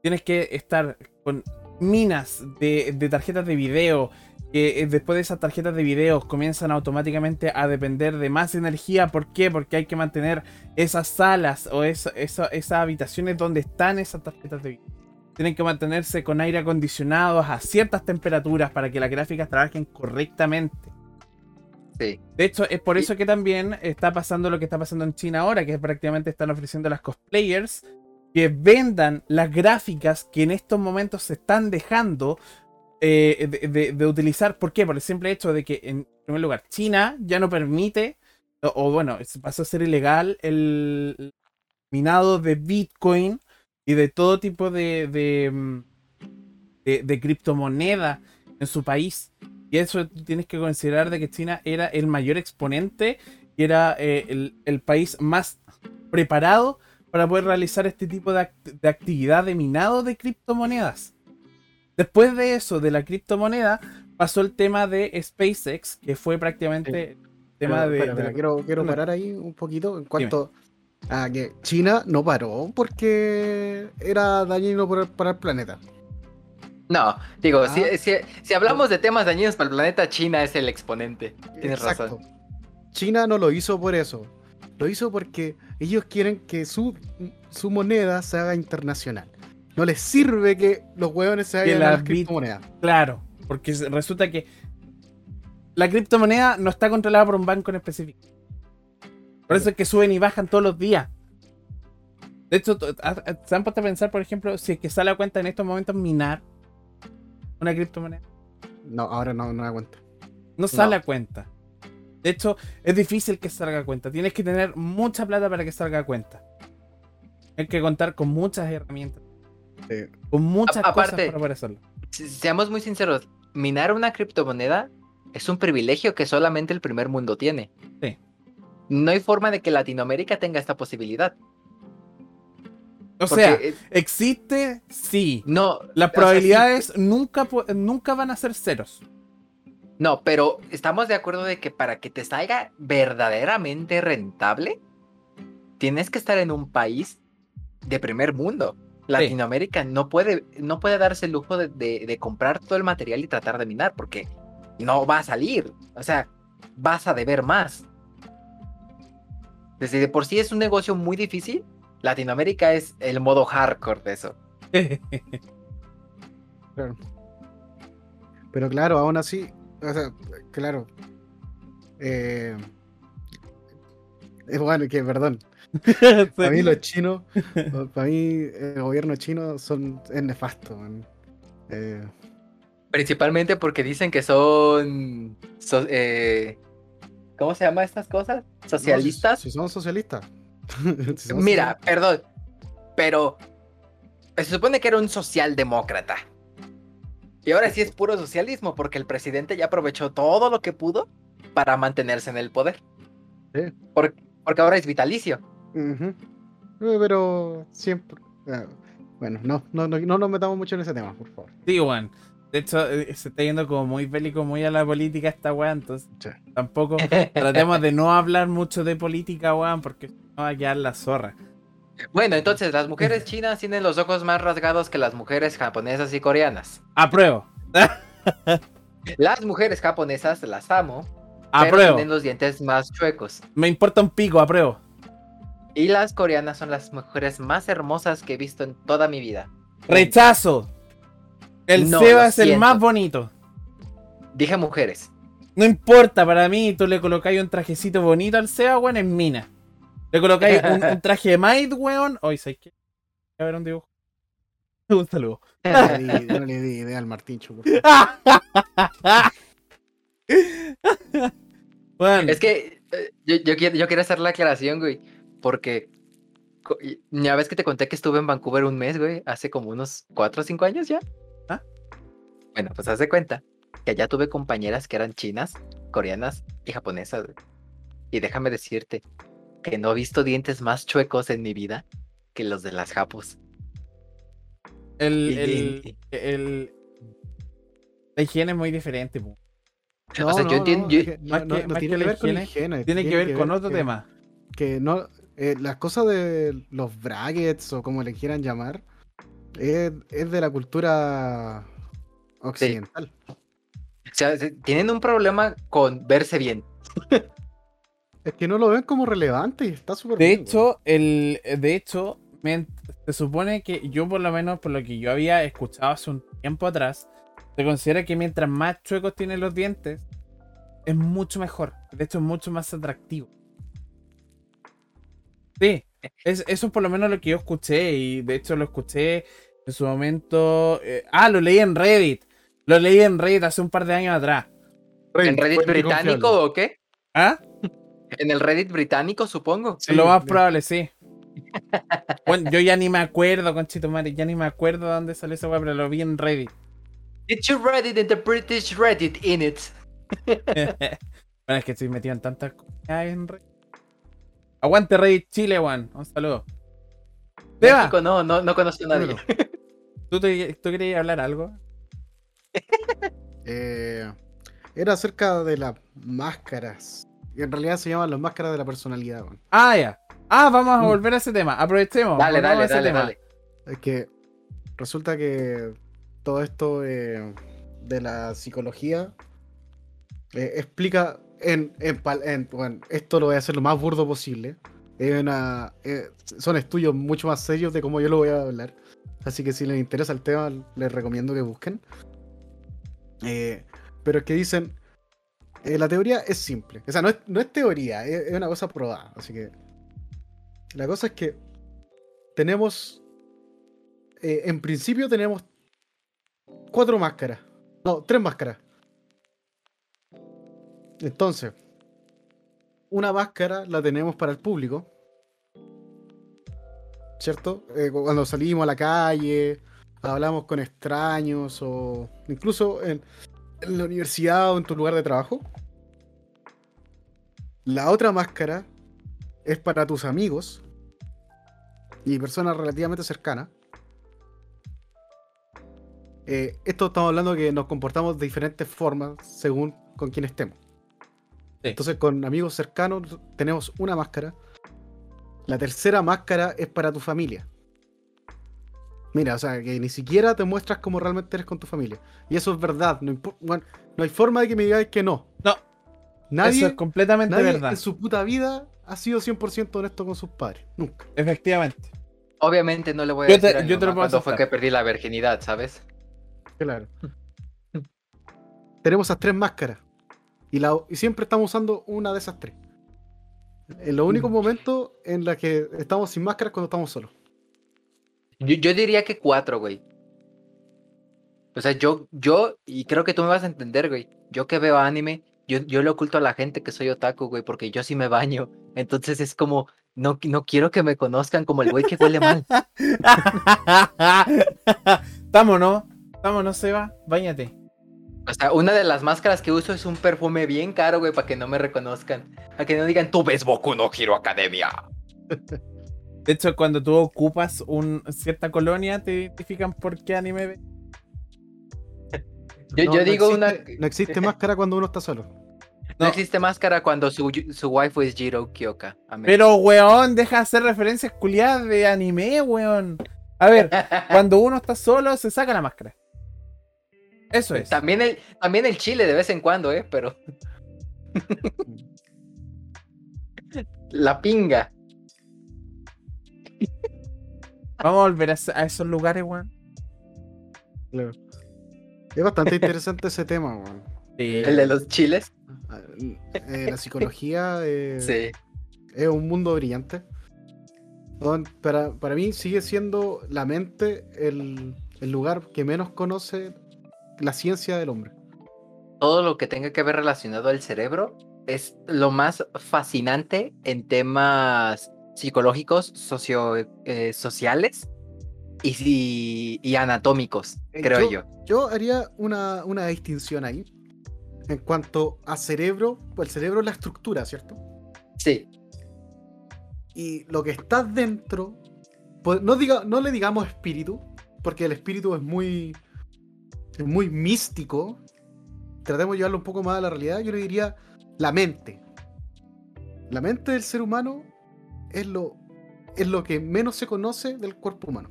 Tienes que estar con minas de, de tarjetas de video, que eh, después de esas tarjetas de video comienzan automáticamente a depender de más energía. ¿Por qué? Porque hay que mantener esas salas o esa- esa- esas habitaciones donde están esas tarjetas de video. Tienen que mantenerse con aire acondicionado a ciertas temperaturas para que las gráficas trabajen correctamente. Sí. De hecho, es por eso que también está pasando lo que está pasando en China ahora, que prácticamente están ofreciendo a las cosplayers que vendan las gráficas que en estos momentos se están dejando eh, de, utilizar. ¿Por qué? Por el simple hecho de que, en primer lugar, China ya no permite, o, bueno, pasó a ser ilegal el minado de Bitcoin y de todo tipo de, de, mm, de- en su país. Y eso tienes que considerar de que China era el mayor exponente y era eh, el, el país más preparado para poder realizar este tipo de, de actividad de minado de criptomonedas. Después de eso, de la criptomoneda, pasó el tema de SpaceX, que fue prácticamente el tema Pero, de, la- quiero, parar ahí un poquito en cuanto a que China no paró porque era dañino para, para el planeta. No, digo, Ah. si, si, si hablamos de temas dañinos para el planeta, China es el exponente. Tienes razón. China no lo hizo por eso. Lo hizo porque ellos quieren que su, su moneda se haga internacional. No les sirve que los huevones se hagan la a las criptomonedas. Claro, porque resulta que la criptomoneda no está controlada por un banco en específico. Por eso es que suben y bajan todos los días. De hecho, se han puesto a pensar, por ejemplo, si es que sale a cuenta en estos momentos minar una criptomoneda. No, ahora no, no da cuenta. No sale a cuenta. De hecho, es difícil que salga a cuenta. Tienes que tener mucha plata para que salga a cuenta. Hay que contar con muchas herramientas. Sí. Con muchas A- cosas para poder hacerlo. Si- Seamos muy sinceros, minar una criptomoneda es un privilegio que solamente el primer mundo tiene. Sí. No hay forma de que Latinoamérica tenga esta posibilidad. O porque, sea, existe, sí. no. Las o sea, sí, probabilidades nunca, pu- nunca van a ser ceros. no, pero estamos de acuerdo de que para que te salga verdaderamente rentable, tienes que estar en un país de primer mundo. Latinoamérica no puede, no puede darse el lujo de, de- de comprar todo el material y tratar de minar, porque no va a salir. O sea, vas a deber más. Desde de por sí es un negocio muy difícil. Latinoamérica es el modo hardcore de eso. [laughs] Claro. Pero claro, aún así, o sea, claro. Eh, es bueno que, perdón, [laughs] para mí los chinos, para mí el gobierno chino son, es nefasto. man. Eh, Principalmente porque dicen que son. so- eh, ¿Cómo se llama estas cosas? ¿Socialistas? Si, [laughs] si son socialistas. Si son Mira, perdón. Pero. Se supone que era un socialdemócrata. Y ahora sí es puro socialismo, porque el presidente ya aprovechó todo lo que pudo para mantenerse en el poder. Sí. Porque ahora es vitalicio. Eh, Pero siempre. eh, Bueno, no, no, no, no nos metamos mucho en ese tema, por favor. Sí, weón. De hecho, eh, se está yendo como muy bélico, muy a la política esta weá, entonces Sí. tampoco [laughs] tratemos de no hablar mucho de política, weón, porque no va a quedar la zorra. Bueno, entonces las mujeres chinas tienen los ojos más rasgados que las mujeres japonesas y coreanas. Apruebo, [laughs] Las mujeres japonesas las amo, pero apruebo. tienen los dientes más chuecos. Me importa un pico, apruebo. Y las coreanas son las mujeres más hermosas que he visto en toda mi vida. Rechazo. El No, Seba es el más bonito. Dije mujeres. No importa, para mí, tú le colocáis un trajecito bonito al Seba, weón, en mina. Le colocáis un, un traje de maid, weón. Hoy, ¿sabes qué? A ver un dibujo. [laughs] Un saludo. No le di- no le di idea al Martincho, por [laughs] favor. Bueno, Es que eh, yo, yo, quiero- yo quería hacer la aclaración, güey. Porque ya ves que te conté que estuve en Vancouver un mes, güey. Hace como unos 4 o 5 años ya. ¿Ah? Bueno, pues haz de cuenta que allá tuve compañeras que eran chinas, coreanas y japonesas, güey. Y déjame decirte que no he visto dientes más chuecos en mi vida que los de las japos. el, y- el, y- el- La higiene es muy diferente, po. O sea, yo entiendo- yo- más no, que- no- no más tiene que ver con higiene, higiene. Tiene que ver con otro que- tema. Que no. Eh, las cosas de los brackets o como le quieran llamar es, es de la cultura occidental. O sea, se- tienen un problema con verse bien. Es que no lo ven como relevante y está súper De bien, hecho, el, de hecho, me- se supone que yo por lo menos, por lo que yo había escuchado hace un tiempo atrás, se considera que mientras más chuecos tienen los dientes, es mucho mejor. De hecho, es mucho más atractivo. Sí, es, eso es por lo menos lo que yo escuché y de hecho lo escuché en su momento... eh, ah, lo leí en Reddit. Lo leí en Reddit hace un par de años atrás. ¿En Reddit británico o qué? ¿Ah? En el Reddit británico, supongo. Sí, lo más probable, sí. [laughs] Bueno, yo ya ni me acuerdo, conchito madre, ya ni me acuerdo de dónde salió esa weá, pero lo vi en Reddit. Did you Reddit in the British Reddit in it? [laughs] bueno, es que estoy metido en tantas cosas en Reddit. Aguante Reddit Chile, Juan. Un saludo. Seba, no, no, no conozco a nadie. ¿tú, te- ¿tú querías hablar algo? [laughs] Eh, era acerca de las máscaras. Y en realidad se llaman las máscaras de la personalidad. güey. Ah, ya. Ah, vamos a Mm. volver a ese tema. Aprovechemos. Dale, a dale, ese dale, tema. dale. Es que resulta que todo esto eh, de la psicología eh, explica en, bueno, esto lo voy a hacer lo más burdo posible. Es una- son estudios mucho más serios de cómo yo lo voy a hablar. Así que si les interesa el tema, les recomiendo que busquen. Eh, pero es que dicen, eh, la teoría es simple. O sea, no es, teoría, es, es una cosa probada. Así que la cosa es que tenemos eh, en principio tenemos cuatro máscaras. No, tres máscaras. Entonces, una máscara la tenemos para el público. ¿Cierto? Eh, cu- cuando salimos a la calle, hablamos con extraños o incluso en, la universidad o en tu lugar de trabajo. La otra máscara es para tus amigos y personas relativamente cercanas. Eh, esto estamos hablando que nos comportamos de diferentes formas según con quién estemos. Sí. Entonces, con amigos cercanos tenemos una máscara. La tercera máscara es para tu familia. Mira, o sea, que ni siquiera te muestras como realmente eres con tu familia. Y eso es verdad. No, impo- bueno, no hay forma de que me digáis que no. No. Nadie, Eso es completamente nadie verdad. en su puta vida ha sido 100% honesto con sus padres. Nunca. Efectivamente. Obviamente no le voy a Yo te- decir yo te lo puedo cuando fue que perdí la virginidad, ¿sabes? Claro. [laughs] Tenemos esas tres máscaras. Y, la, y siempre estamos usando una de esas tres. En los únicos momentos en los que estamos sin máscaras cuando estamos solos. Yo, yo diría que cuatro, güey. O sea, yo, yo, y creo que tú me vas a entender, güey. Yo que veo anime, yo, yo le oculto a la gente que soy otaku, güey, porque yo sí me baño. Entonces es como, no, no quiero que me conozcan como el güey que huele mal. [laughs] Vámonos, vámonos, Seba, bañate. O sea, una de las máscaras que uso es un perfume bien caro, güey, para que no me reconozcan. Para que no digan, tú ves Boku no Hero Academia. [laughs] De hecho, cuando tú ocupas un, cierta colonia, te identifican por qué anime ves. Yo, No, yo no digo existe- una. No existe máscara cuando uno está solo. No, No. existe máscara cuando su, su waifu es Jiro Kyoka. Pero, weón, deja de hacer referencias culiadas de anime, weón. A ver, [laughs] cuando uno está solo, se saca la máscara. Eso es. también, el, también el chile de vez en cuando, ¿eh? Pero. [laughs] La pinga. Vamos a volver a, esos lugares, weón. Claro. Es bastante interesante ese tema, weón. El de los chiles. Eh, la psicología eh, Sí. es un mundo brillante. Para, para mí sigue siendo la mente el, el lugar que menos conoce la ciencia del hombre. Todo lo que tenga que ver relacionado al cerebro es lo más fascinante en temas psicológicos, socio, eh, sociales y, y- y anatómicos, Eh, creo yo. Yo haría una, una distinción ahí. En cuanto a cerebro, pues el cerebro es la estructura, ¿cierto? Sí, Y lo que está dentro, pues, no, diga, no le digamos espíritu, porque el espíritu es muy, muy místico. Tratemos de llevarlo un poco más a la realidad. Yo le diría la mente. La mente del ser humano es lo, es lo que menos se conoce del cuerpo humano.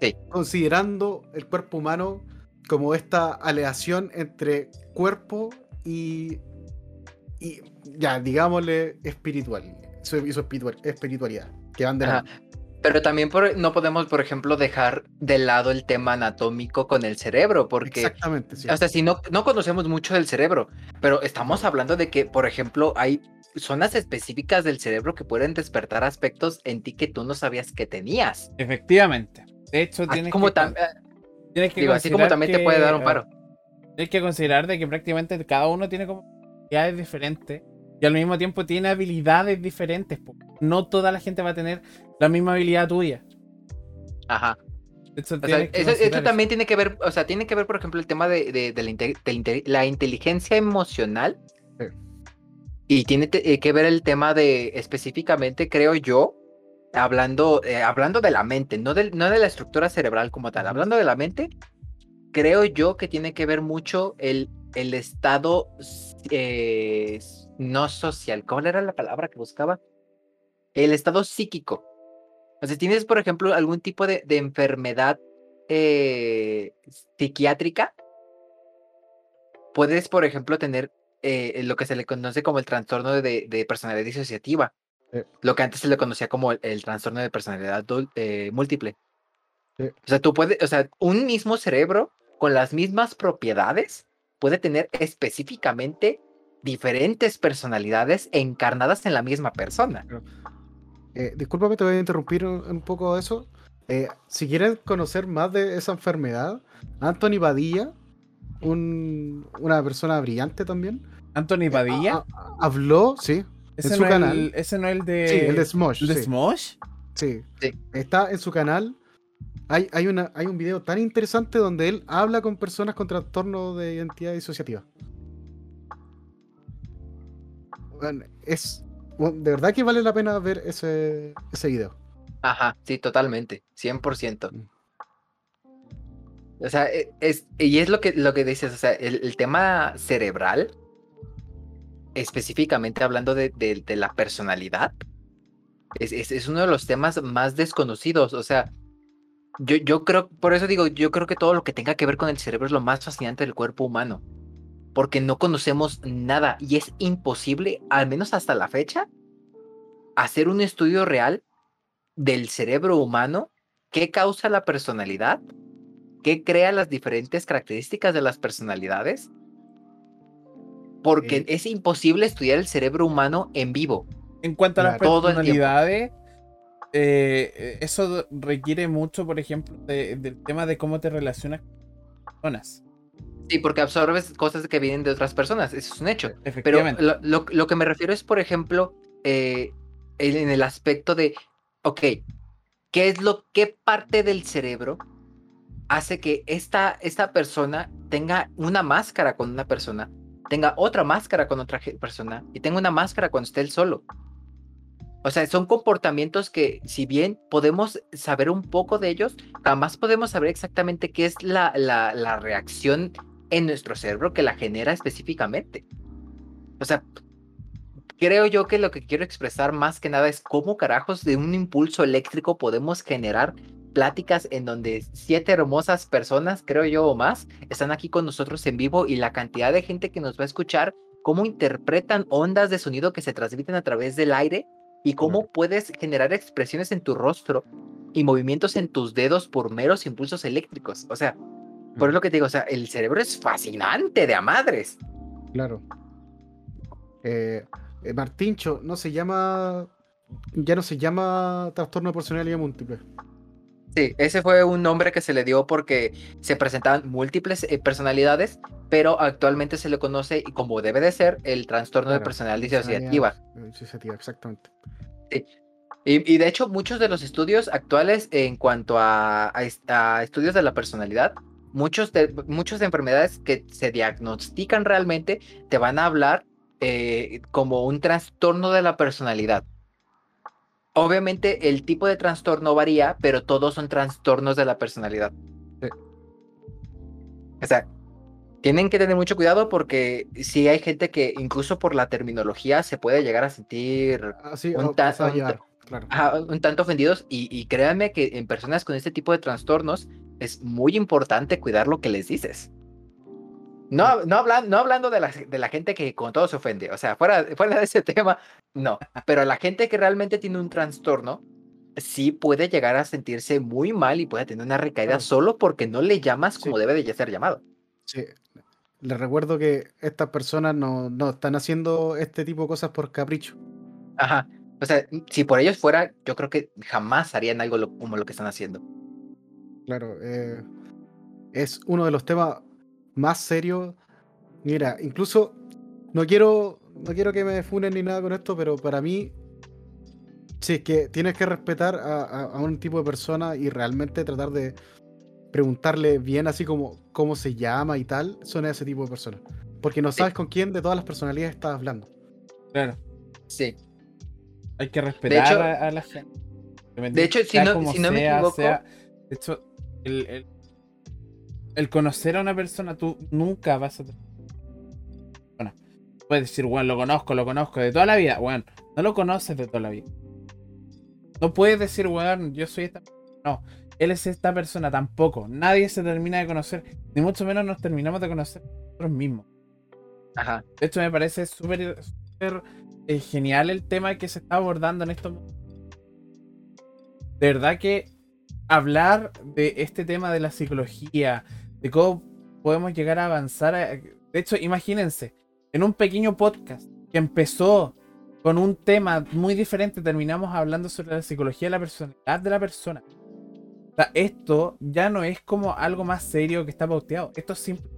Sí. Considerando el cuerpo humano como esta aleación entre cuerpo y, y ya, digámosle, espiritual. Y su espiritual- espiritualidad. Que van de la. Pero también por- no podemos, por ejemplo, dejar de lado el tema anatómico con el cerebro, porque, Exactamente, sí. o sea, si no, no conocemos mucho del cerebro, pero estamos hablando de que, por ejemplo, hay zonas específicas del cerebro que pueden despertar aspectos en ti que tú no sabías que tenías. Efectivamente. De hecho, Así tienes como, que, tam- eh, tienes que digo, así como considerar también te que, puede dar un eh, paro. Tienes que considerar de que prácticamente cada uno tiene como habilidades diferentes y al mismo tiempo tiene habilidades diferentes. po. No toda la gente va a tener la misma habilidad tuya. Ajá. O sea, que eso, eso considerar también tiene que ver, o sea, tiene que ver, por ejemplo, el tema de, de- de la, inte- de inte- la inteligencia emocional. Sí. Y tiene eh, que ver el tema de, específicamente, creo yo, hablando, eh, hablando de la mente, no, del, no de la estructura cerebral como tal, hablando de la mente, creo yo que tiene que ver mucho el, el estado eh, no social. ¿Cuál era la palabra que buscaba? El estado psíquico. O sea, si tienes, por ejemplo, algún tipo de, de enfermedad eh, psiquiátrica, puedes, por ejemplo, tener eh, lo que se le conoce como el trastorno de, de personalidad disociativa. Sí. Lo que antes se le conocía como el, el trastorno de personalidad eh, múltiple. Sí. O sea, tú puedes, o sea, un mismo cerebro con las mismas propiedades puede tener específicamente diferentes personalidades encarnadas en la misma persona. Eh, discúlpame, te voy a interrumpir un, un poco eso. Eh, si quieren conocer más de esa enfermedad, Anthony Badilla, un- una persona brillante también, Anthony Padilla. a- a- habló, sí, ese, en no su es el, canal. ese no es el de. sí, el de Smosh. ¿el de sí, Smosh? sí. Sí. Está en su canal. Hay, hay, una, hay un video tan interesante donde él habla con personas con trastorno de identidad disociativa. Bueno, es bueno, de verdad que vale la pena ver ese, ese video. Ajá, sí, totalmente, 100%. Mm. O sea, e- es, y es lo que, lo que dices, o sea, el, el tema cerebral, específicamente hablando de, de- de la personalidad, es, es- es uno de los temas más desconocidos. O sea, yo, yo creo, por eso digo, yo creo que todo lo que tenga que ver con el cerebro es lo más fascinante del cuerpo humano. Porque no conocemos nada y es imposible, al menos hasta la fecha, hacer un estudio real del cerebro humano, qué causa la personalidad, qué crea las diferentes características de las personalidades, porque Sí. es imposible estudiar el cerebro humano en vivo. En cuanto a las Claro. Personalidades, eh, eso requiere mucho, por ejemplo, de- del tema de cómo te relacionas con personas. Sí, porque absorbes cosas que vienen de otras personas, eso es un hecho. Pero lo, lo- lo que me refiero es, por ejemplo, eh, en el aspecto de, ok, ¿qué es lo, qué parte del cerebro hace que esta, esta persona tenga una máscara con una persona, tenga otra máscara con otra persona y tenga una máscara cuando esté él solo? O sea, son comportamientos que, si bien podemos saber un poco de ellos, jamás podemos saber exactamente qué es la, la, la reacción en nuestro cerebro que la genera específicamente. O sea, creo yo que lo que quiero expresar más que nada es cómo carajos de un impulso eléctrico podemos generar pláticas en donde siete hermosas personas, creo yo o más, están aquí con nosotros en vivo y la cantidad de gente que nos va a escuchar, cómo interpretan ondas de sonido que se transmiten a través del aire y cómo puedes generar expresiones en tu rostro y movimientos en tus dedos por meros impulsos eléctricos. O sea, por lo que te digo, o sea, el cerebro es fascinante de a madres. Claro. Eh, eh, Martincho, no se llama. Ya no se llama trastorno de personalidad múltiple. Sí, ese fue un nombre que se le dio porque se presentaban múltiples eh, personalidades, pero actualmente se le conoce y como debe de ser el trastorno de Claro, personalidad personalidad, disociativa. eh, disociativa, exactamente. Y, y de hecho, muchos de los estudios actuales en cuanto a, a a estudios de la personalidad, muchos de, muchas enfermedades que se diagnostican realmente te van a hablar eh, como un trastorno de la personalidad. Obviamente el tipo de trastorno varía, pero todos son trastornos de la personalidad. Sí. O sea, tienen que tener mucho cuidado porque si hay gente que incluso por la terminología se puede llegar a sentir Así Un ta- un claro. Un tanto ofendidos y, y créanme que en personas con este tipo de trastornos es muy importante cuidar lo que les dices. No, no, hablan, no hablando de la, de la gente que con todo se ofende, o sea, fuera, fuera de ese tema, no, pero la gente que realmente tiene un trastorno sí puede llegar a sentirse muy mal y puede tener una recaída Claro. solo porque no le llamas como Sí. debe de ser llamado. Sí. Les recuerdo que estas personas no, no están haciendo este tipo de cosas por capricho. Ajá, o sea, si por ellos fuera, yo creo que jamás harían algo lo- como lo que están haciendo. Claro, eh, es uno de los temas más serios. Mira, incluso no quiero, no quiero que me funen ni nada con esto, pero para mí, si es que tienes que respetar a, a- a un tipo de persona y realmente tratar de preguntarle bien así como cómo se llama y tal, son ese tipo de personas. Porque no Sí. sabes con quién de todas las personalidades estás hablando. Claro. Sí. Hay que respetar hecho- a, a la gente. de hecho, si no- si no me sea, equivoco- sea- de hecho, el, el- el conocer a una persona, tú nunca vas a. Bueno, puedes decir, bueno, lo conozco, lo conozco de toda la vida. Bueno, no lo conoces de toda la vida. No puedes decir, bueno, yo soy esta. No, él es esta persona tampoco. Nadie se termina de conocer, ni mucho menos nos terminamos de conocer nosotros mismos. Ajá. De hecho, me parece súper eh, genial el tema que se está abordando en estos momentos. De verdad que hablar de este tema de la psicología, de cómo podemos llegar a avanzar. de hecho, imagínense, en un pequeño podcast que empezó con un tema muy diferente, terminamos hablando sobre la psicología de la personalidad de la persona. Esto ya no es como algo más serio que está pauteado. Esto es simple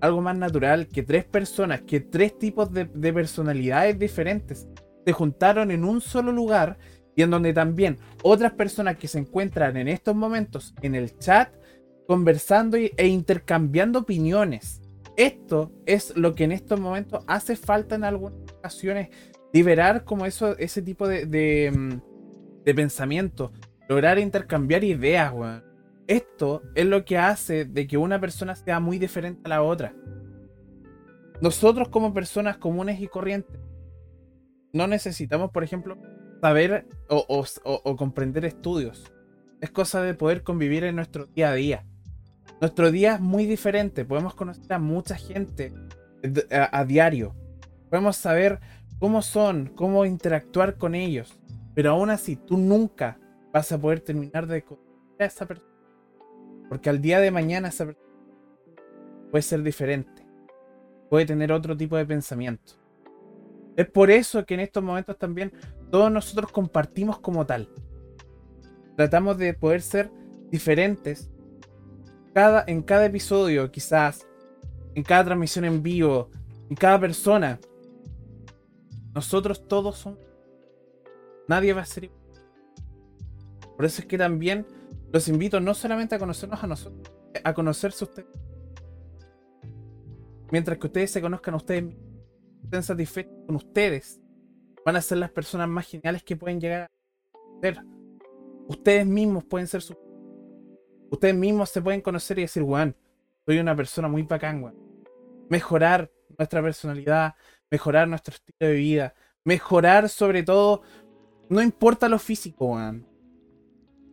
algo más natural que tres personas, que tres tipos de, de personalidades diferentes se juntaron en un solo lugar y en donde también otras personas que se encuentran en estos momentos en el chat conversando e intercambiando opiniones. Esto es lo que en estos momentos hace falta en algunas ocasiones, liberar como eso, ese tipo de, de, mm, de pensamiento, lograr intercambiar ideas, weón. Esto es lo que hace de que una persona sea muy diferente a la otra. Nosotros como personas comunes y corrientes no necesitamos, por ejemplo, saber o, o- o- comprender estudios. Es cosa de poder convivir en nuestro día a día. Nuestro día es muy diferente. Podemos conocer a mucha gente a, a diario. Podemos saber cómo son, cómo interactuar con ellos. Pero aún así, tú nunca vas a poder terminar de conocer a esa persona. Porque al día de mañana esa persona puede ser diferente. Puede tener otro tipo de pensamiento. Es por eso que en estos momentos también todos nosotros compartimos como tal. Tratamos de poder ser diferentes, cada, en cada episodio, quizás, en cada transmisión en vivo, en cada persona, nosotros todos somos. Nadie va a ser igual. Por eso es que también los invito no solamente a conocernos a nosotros, a conocerse ustedes. Mientras que ustedes se conozcan a ustedes, estén satisfechos con ustedes, van a ser las personas más geniales que pueden llegar a ser. Ustedes mismos pueden ser su. Ustedes mismos se pueden conocer y decir, Juan, soy una persona muy bacán, weón. Mejorar nuestra personalidad, mejorar nuestro estilo de vida, mejorar sobre todo, no importa lo físico, weón.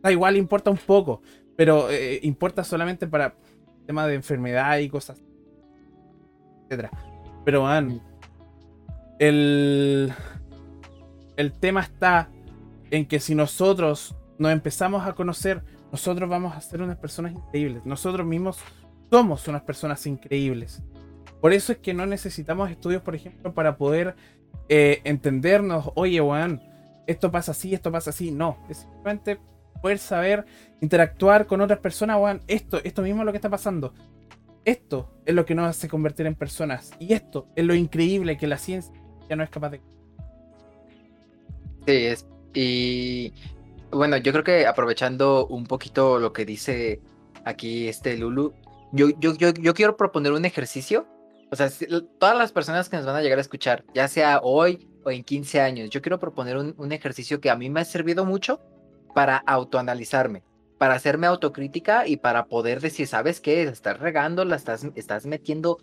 Da igual, importa un poco, pero eh, importa solamente para temas de enfermedad y cosas, etcétera. Pero, weón, el, el tema está en que si nosotros nos empezamos a conocer, nosotros vamos a ser unas personas increíbles. Nosotros mismos somos unas personas increíbles. Por eso es que no necesitamos estudios, por ejemplo, para poder eh, entendernos. Oye, weón, esto pasa así, esto pasa así. No, es simplemente poder saber interactuar con otras personas, weón. Esto, esto mismo es lo que está pasando. Esto es lo que nos hace convertir en personas. Y esto es lo increíble que la ciencia ya no es capaz de. Sí, es. Y bueno, yo creo que aprovechando un poquito lo que dice aquí este Lulu, yo, yo, yo, yo quiero proponer un ejercicio. O sea, todas las personas que nos van a llegar a escuchar, ya sea hoy o en 15 años, yo quiero proponer un, un ejercicio que a mí me ha servido mucho para autoanalizarme, para hacerme autocrítica y para poder decir, ¿sabes qué? Estás regando, la estás, estás metiendo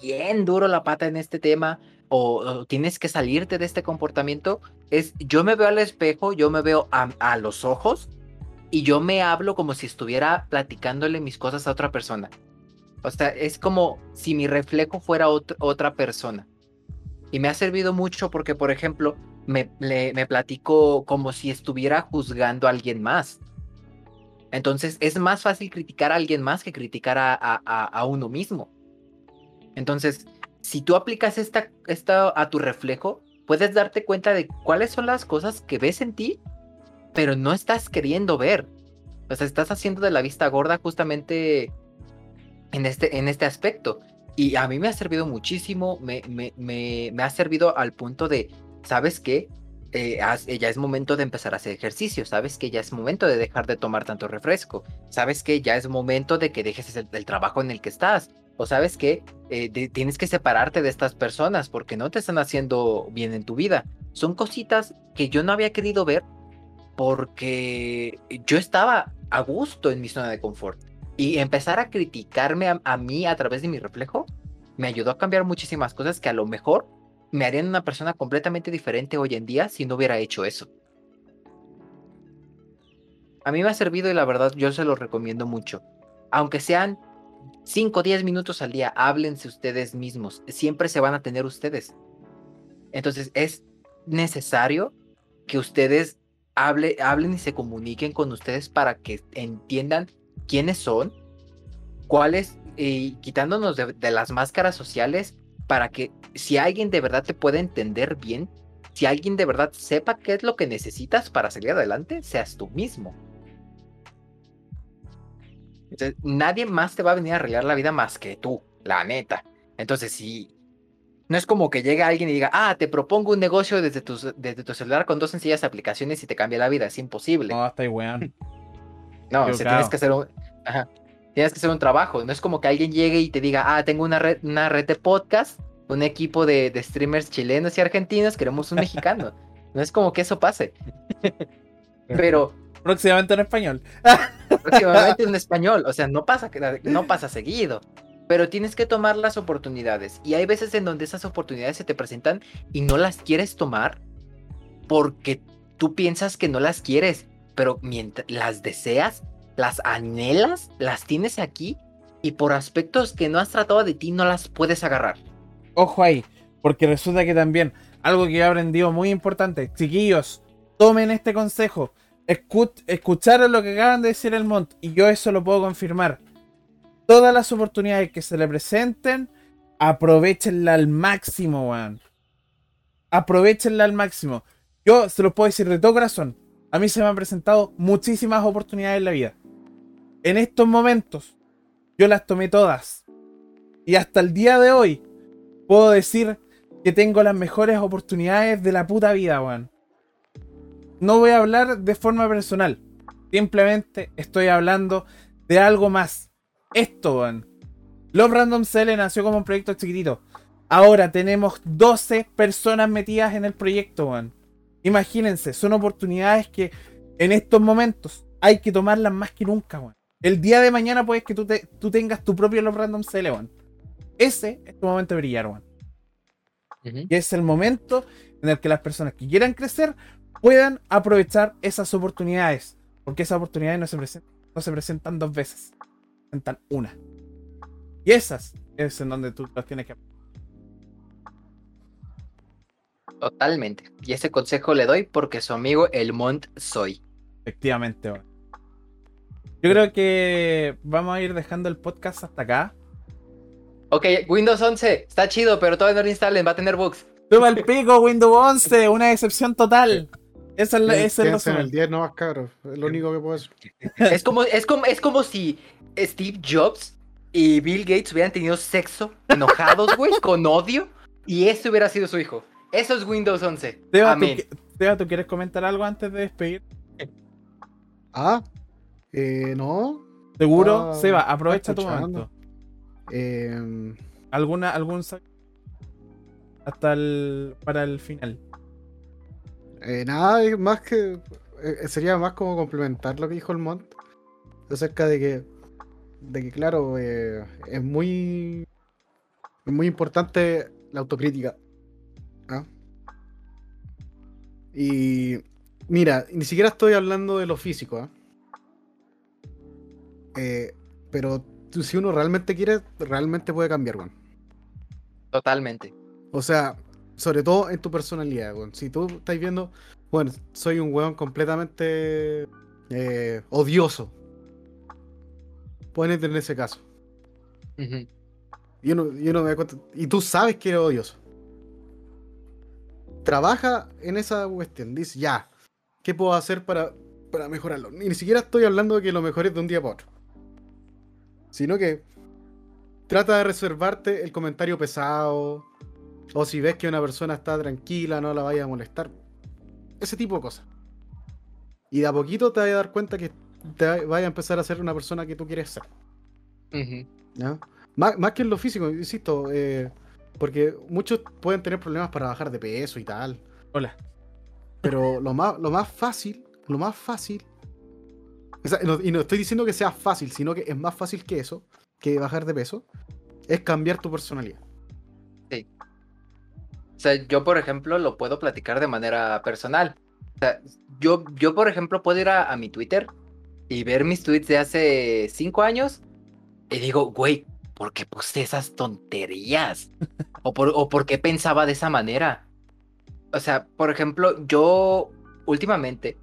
bien duro la pata en este tema o, tienes que salirte de este comportamiento, es yo me veo al espejo, yo me veo a, los ojos y yo me hablo como si estuviera platicándole mis cosas a otra persona. O sea, es como si mi reflejo fuera otra persona. Y me ha servido mucho porque, por ejemplo, me, me platico como si estuviera juzgando a alguien más. Entonces es más fácil criticar a alguien más que criticar a, a, a uno mismo. Entonces, si tú aplicas esta, esta a tu reflejo, puedes darte cuenta de cuáles son las cosas que ves en ti, pero no estás queriendo ver. O sea, estás haciendo de la vista gorda justamente en este, en este aspecto. Y a mí me ha servido muchísimo, me, me, me, me ha servido al punto de, ¿sabes qué? Eh, ya es momento de empezar a hacer ejercicio, sabes que ya es momento de dejar de tomar tanto refresco, sabes que ya es momento de que dejes el, el trabajo en el que estás, o sabes que eh, tienes que separarte de estas personas porque no te están haciendo bien en tu vida. Son cositas que yo no había querido ver porque yo estaba a gusto en mi zona de confort. Y empezar a criticarme a, mí a través de mi reflejo me ayudó a cambiar muchísimas cosas que a lo mejor me harían una persona completamente diferente hoy en día si no hubiera hecho eso. A mí me ha servido y la verdad yo se lo recomiendo mucho. Aunque sean 5 o 10 minutos al día, háblense ustedes mismos, siempre se van a tener ustedes. Entonces es necesario que ustedes hable, hablen y se comuniquen con ustedes para que entiendan quiénes son, cuáles, y quitándonos de, de las máscaras sociales, para que si alguien de verdad te puede entender bien, si alguien de verdad sepa qué es lo que necesitas para salir adelante, seas tú mismo nadie más te va a venir a arreglar la vida más que tú, la neta. Entonces, si no es como que llegue alguien y diga, ah, te propongo un negocio desde tu, desde tu celular con dos sencillas aplicaciones y te cambia la vida. Es imposible. No, está weón. [laughs] No, o tienes que hacer un. tienes que hacer un trabajo. No es como que alguien llegue y te diga, ah, tengo una red, una red de podcast, un equipo de, de streamers chilenos y argentinos, queremos un mexicano. [laughs] no es como que eso pase. Pero Próximamente en español. Próximamente en [laughs] español. O sea, no pasa, no pasa seguido. Pero tienes que tomar las oportunidades. Y hay veces en donde esas oportunidades se te presentan y no las quieres tomar porque tú piensas que no las quieres. Pero mientras las deseas, las anhelas, las tienes aquí y por aspectos que no has tratado de ti no las puedes agarrar. Ojo ahí, porque resulta que también algo que he aprendido muy importante, chiquillos, tomen este consejo escucharon lo que acaban de decir el Mont y yo eso lo puedo confirmar. Todas las oportunidades que se le presenten, aprovechenla al máximo, weón. Aprovechenla al máximo. Yo se lo puedo decir de todo corazón. A mí se me han presentado muchísimas oportunidades en la vida. En estos momentos, yo las tomé todas. Y hasta el día de hoy puedo decir que tengo las mejores oportunidades de la puta vida, weón. No voy a hablar de forma personal. Simplemente estoy hablando de algo más. Esto, weón. Love Random Cell nació como un proyecto chiquitito. Ahora tenemos 12 personas metidas en el proyecto, weón. Imagínense, son oportunidades que en estos momentos hay que tomarlas más que nunca, weón. El día de mañana puedes que tú, te- tú tengas tu propio Love Random Cell, weón. Ese es tu momento de brillar. Ujú. Y es el momento en el que las personas que quieran crecer puedan aprovechar esas oportunidades. Porque esas oportunidades no se presentan, no se presentan dos veces. Se presentan una. Y esas es en donde tú las tienes que Totalmente. Y ese consejo le doy porque su amigo El Mont soy. Efectivamente. Yo creo que vamos a ir dejando el podcast hasta acá. Ok, Windows 11, está chido, pero todavía no lo instalen, va a tener bugs. Toma el pico, Windows 11, una decepción total. Esa es la, ese es el Quédense en el resumen. 10 no más cabros. Es lo único que puedo decir. [laughs] Es como, es como, es como si Steve Jobs y Bill Gates hubieran tenido sexo enojados, güey, [laughs] con odio, y ese hubiera sido su hijo. Eso es Windows 11. Seba, ¿tú, Amén. ¿tú quieres comentar algo antes de despedir? Ah, eh, no. Seguro, Ah, Seba, aprovecha tu momento. Eh, ¿Alguna, algún hasta el para el final? eh, nada, más que. eh, sería más como complementar lo que dijo el Mont. Acerca de que. De que, claro, eh, es muy. Es muy importante la autocrítica. ¿ah? Y. Mira, ni siquiera estoy hablando de lo físico, ¿ah? Eh, pero si uno realmente quiere, realmente puede cambiar, weón. Totalmente. O sea, sobre todo en tu personalidad, weón. Si tú estás viendo, bueno, soy un weón completamente eh, odioso. Ponete en ese caso. Ujú. Y uno, y uno me da cuenta- y tú sabes que eres odioso. Trabaja en esa cuestión. Dice, ya, ¿qué puedo hacer para, para mejorarlo? Ni siquiera estoy hablando de que lo mejores de un día para otro. Sino que trata de reservarte el comentario pesado. O si ves que una persona está tranquila, no la vaya a molestar. Ese tipo de cosas. Y de a poquito te vas a dar cuenta que te vaya a empezar a ser una persona que tú quieres ser. Más, más que en lo físico, insisto, eh, porque muchos pueden tener problemas para bajar de peso y tal, Hola. pero lo más, lo más fácil, lo más fácil, o sea, no- y no estoy diciendo que sea fácil, sino que es más fácil que eso, que bajar de peso, es cambiar tu personalidad. O sea, yo, por ejemplo, lo puedo platicar de manera personal. O sea, yo, yo por ejemplo, puedo ir a, a mi Twitter y ver mis tweets de hace cinco años y digo, güey, ¿por qué puse esas tonterías? ¿O por, o por qué pensaba de esa manera? O sea, por ejemplo, yo últimamente,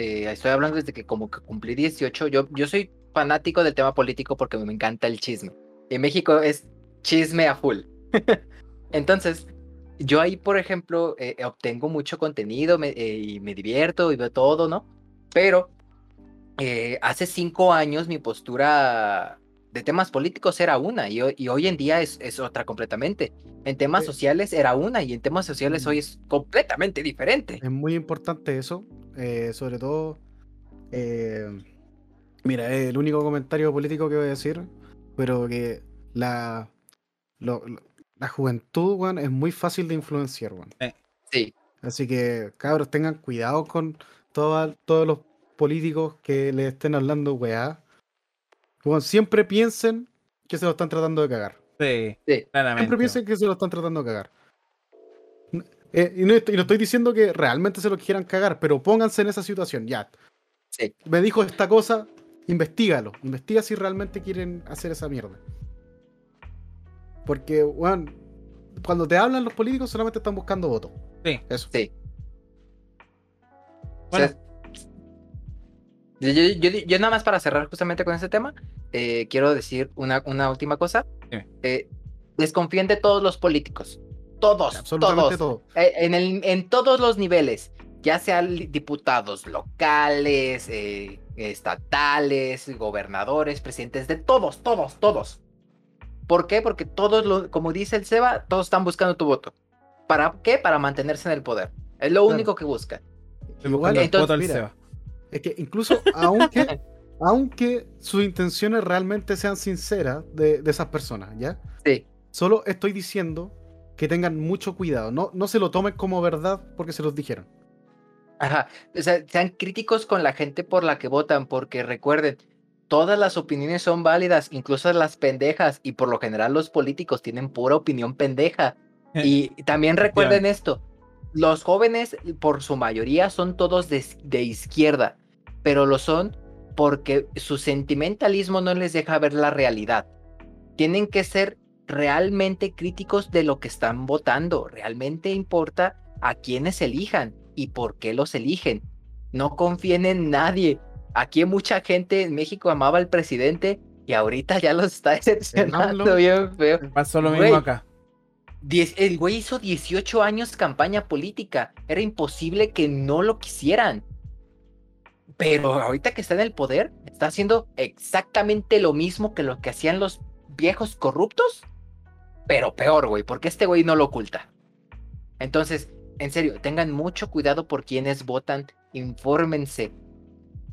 eh, estoy hablando desde que como que cumplí 18, yo, yo soy fanático del tema político porque me encanta el chisme. En México es chisme a full. [laughs] Entonces, yo ahí, por ejemplo, eh, obtengo mucho contenido me- eh, y me divierto y veo todo, ¿no? Pero eh, hace cinco años mi postura de temas políticos era una y, hoy- y hoy en día es, es otra completamente. En temas Sí. sociales era una y en temas sociales hoy es completamente diferente. Es muy importante eso, eh, sobre todo, eh, mira, es el único comentario político que voy a decir, pero que la, lo- lo- la juventud, weón, es muy fácil de influenciar, weón. Sí, Así que, cabros, tengan cuidado con toda- todos los políticos que le estén hablando weá. Weón, siempre piensen que se lo están tratando de cagar. Sí, sí. claramente. Siempre piensen que se lo están tratando de cagar. Eh, y, no estoy, y no estoy diciendo que realmente se lo quieran cagar, pero pónganse en esa situación, ya. Sí. Me dijo esta cosa, investigalo. Investiga si realmente quieren hacer esa mierda. Porque, weón, cuando te hablan los políticos solamente están buscando votos. Sí. Eso. Sí. O Bueno. sea, yo, yo- yo- yo nada más para cerrar justamente con ese tema, eh, quiero decir una, una última cosa. Dime. Eh, desconfíen de todos los políticos. Todos, Absolutamente todos. todo. Eh, en, el- en todos los niveles. ya sean diputados locales, eh, estatales, gobernadores, presidentes, de todos, todos, todos. ¿Por qué? Porque todos, lo, como dice el Seba, todos están buscando tu voto. ¿Para qué? Para mantenerse en el poder. Es lo único que buscan. Igual, Entonces, mira, es que incluso aunque, [laughs] aunque sus intenciones realmente sean sinceras de, de esas personas, ¿ya? Sí. Solo estoy diciendo que tengan mucho cuidado. No, no se lo tomen como verdad porque se los dijeron. Ajá. O sea, sean críticos con la gente por la que votan, porque recuerden, todas las opiniones son válidas, incluso las pendejas, y por lo general los políticos tienen pura opinión pendeja. Y también recuerden esto, los jóvenes por su mayoría son todos de, de izquierda, pero lo son porque su sentimentalismo no les deja ver la realidad. Tienen que ser realmente críticos de lo que están votando. Realmente importa a quienes elijan y por qué los eligen. No confíen en nadie. Aquí mucha gente en México amaba al presidente y ahorita ya los está [laughs] decepcionando bien feo. Pasó lo Güey, mismo acá. Diez- el güey hizo 18 años campaña política. Era imposible que no lo quisieran. Pero ahorita que está en el poder, está haciendo exactamente lo mismo que lo que hacían los viejos corruptos. Pero peor, güey, porque este güey no lo oculta. Entonces, en serio, tengan mucho cuidado por quienes votan, infórmense.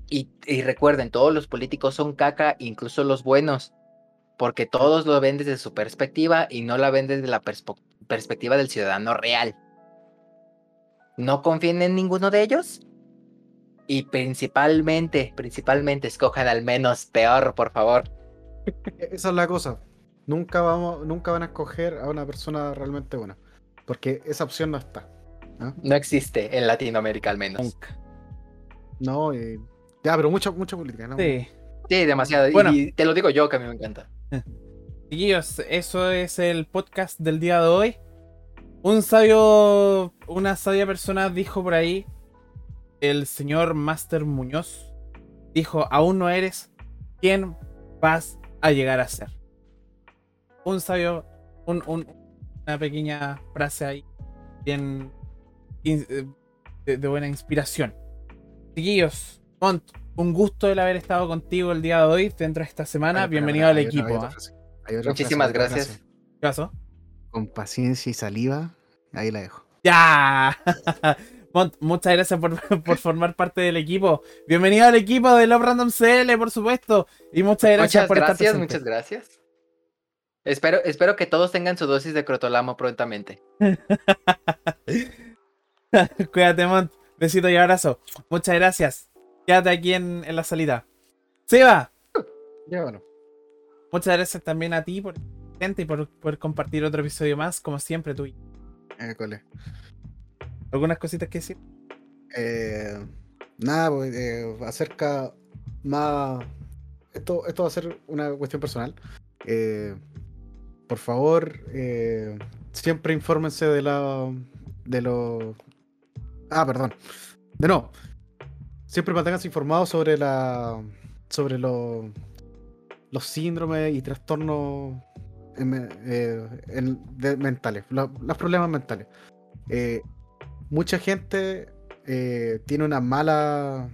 Y, recuerden, todos los políticos son caca, incluso los buenos porque todos lo ven desde su perspectiva y no la ven desde la perspectiva del ciudadano real. No confíen en ninguno de ellos y principalmente, principalmente escojan al menos peor, por favor. E- Esa es la cosa. Nunca, vamos, nunca van a escoger a una persona realmente buena. Porque esa opción no está. No existe en Latinoamérica al menos. Nunca. No, y- ya, pero mucha, mucha política. ¿no? Sí. Sí, demasiado. Bueno. Y te lo digo yo, que a mí me encanta. [laughs] Chiquillos, eso es el podcast del día de hoy. Un sabio, una sabia persona dijo por ahí, el señor Master Muñoz, dijo, aún no eres quien vas a llegar a ser. Un sabio, un- un- una pequeña frase ahí, bien in- eh, de, de buena inspiración. Chiquillos, Mont, un gusto el haber estado contigo el día de hoy, dentro de esta semana. Ay, Bienvenido al hay otra- hay equipo. otra frase, hay otra Muchísimas frase, gracias. frase. ¿Qué pasó? Con paciencia y saliva, ahí la dejo. ¡Ya! [laughs] Mont, muchas gracias por, por formar parte del equipo. Bienvenido al equipo de Love Random CL, por supuesto. Y muchas gracias Muchas por gracias, estar muchas gracias. Espero, espero que todos tengan su dosis de crotolamo prontamente. [laughs] Cuídate, Mont. Besito y abrazo. Muchas gracias. Quédate aquí en, en la salida. Seba, Ya, bueno. muchas gracias también a ti por presente y por, por compartir otro episodio más, como siempre, tú. Eh, cole. ¿Algunas cositas que decir? Eh, nada, pues, eh, acerca más. Esto, esto va a ser una cuestión personal. Eh, por favor, eh, siempre infórmense de la. de lo. Ah, perdón. De no. Siempre manténganse informados sobre la. sobre lo- los síndromes y trastornos em, eh, mentales, lo- los problemas mentales. Eh, mucha gente tiene una mala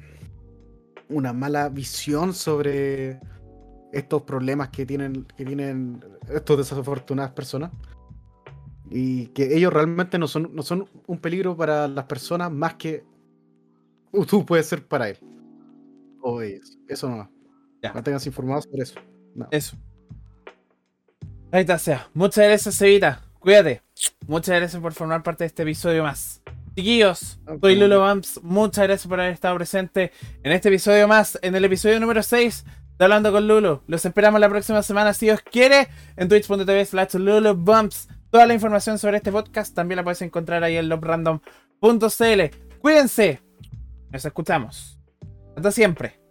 una mala visión sobre estos problemas que tienen que tienen estos desafortunadas personas y que ellos realmente no son no son un peligro para las personas más que tú puedes ser para él o ellos eso no Ya. manténganse informados sobre eso No. Eso. Ahí está, sea. Muchas gracias, Sevita. Cuídate. Muchas gracias por formar parte de este episodio más. Chiquillos, soy Lulo Bumps. Muchas gracias por haber estado presente en este episodio más, en el episodio número 6 de Hablando con Lulo. Los esperamos la próxima semana, si Dios quiere, en twitch.tv slash Lulo Bumps. Toda la información sobre este podcast también la puedes encontrar ahí en lobrandom.cl. Cuídense. Nos escuchamos. Hasta siempre.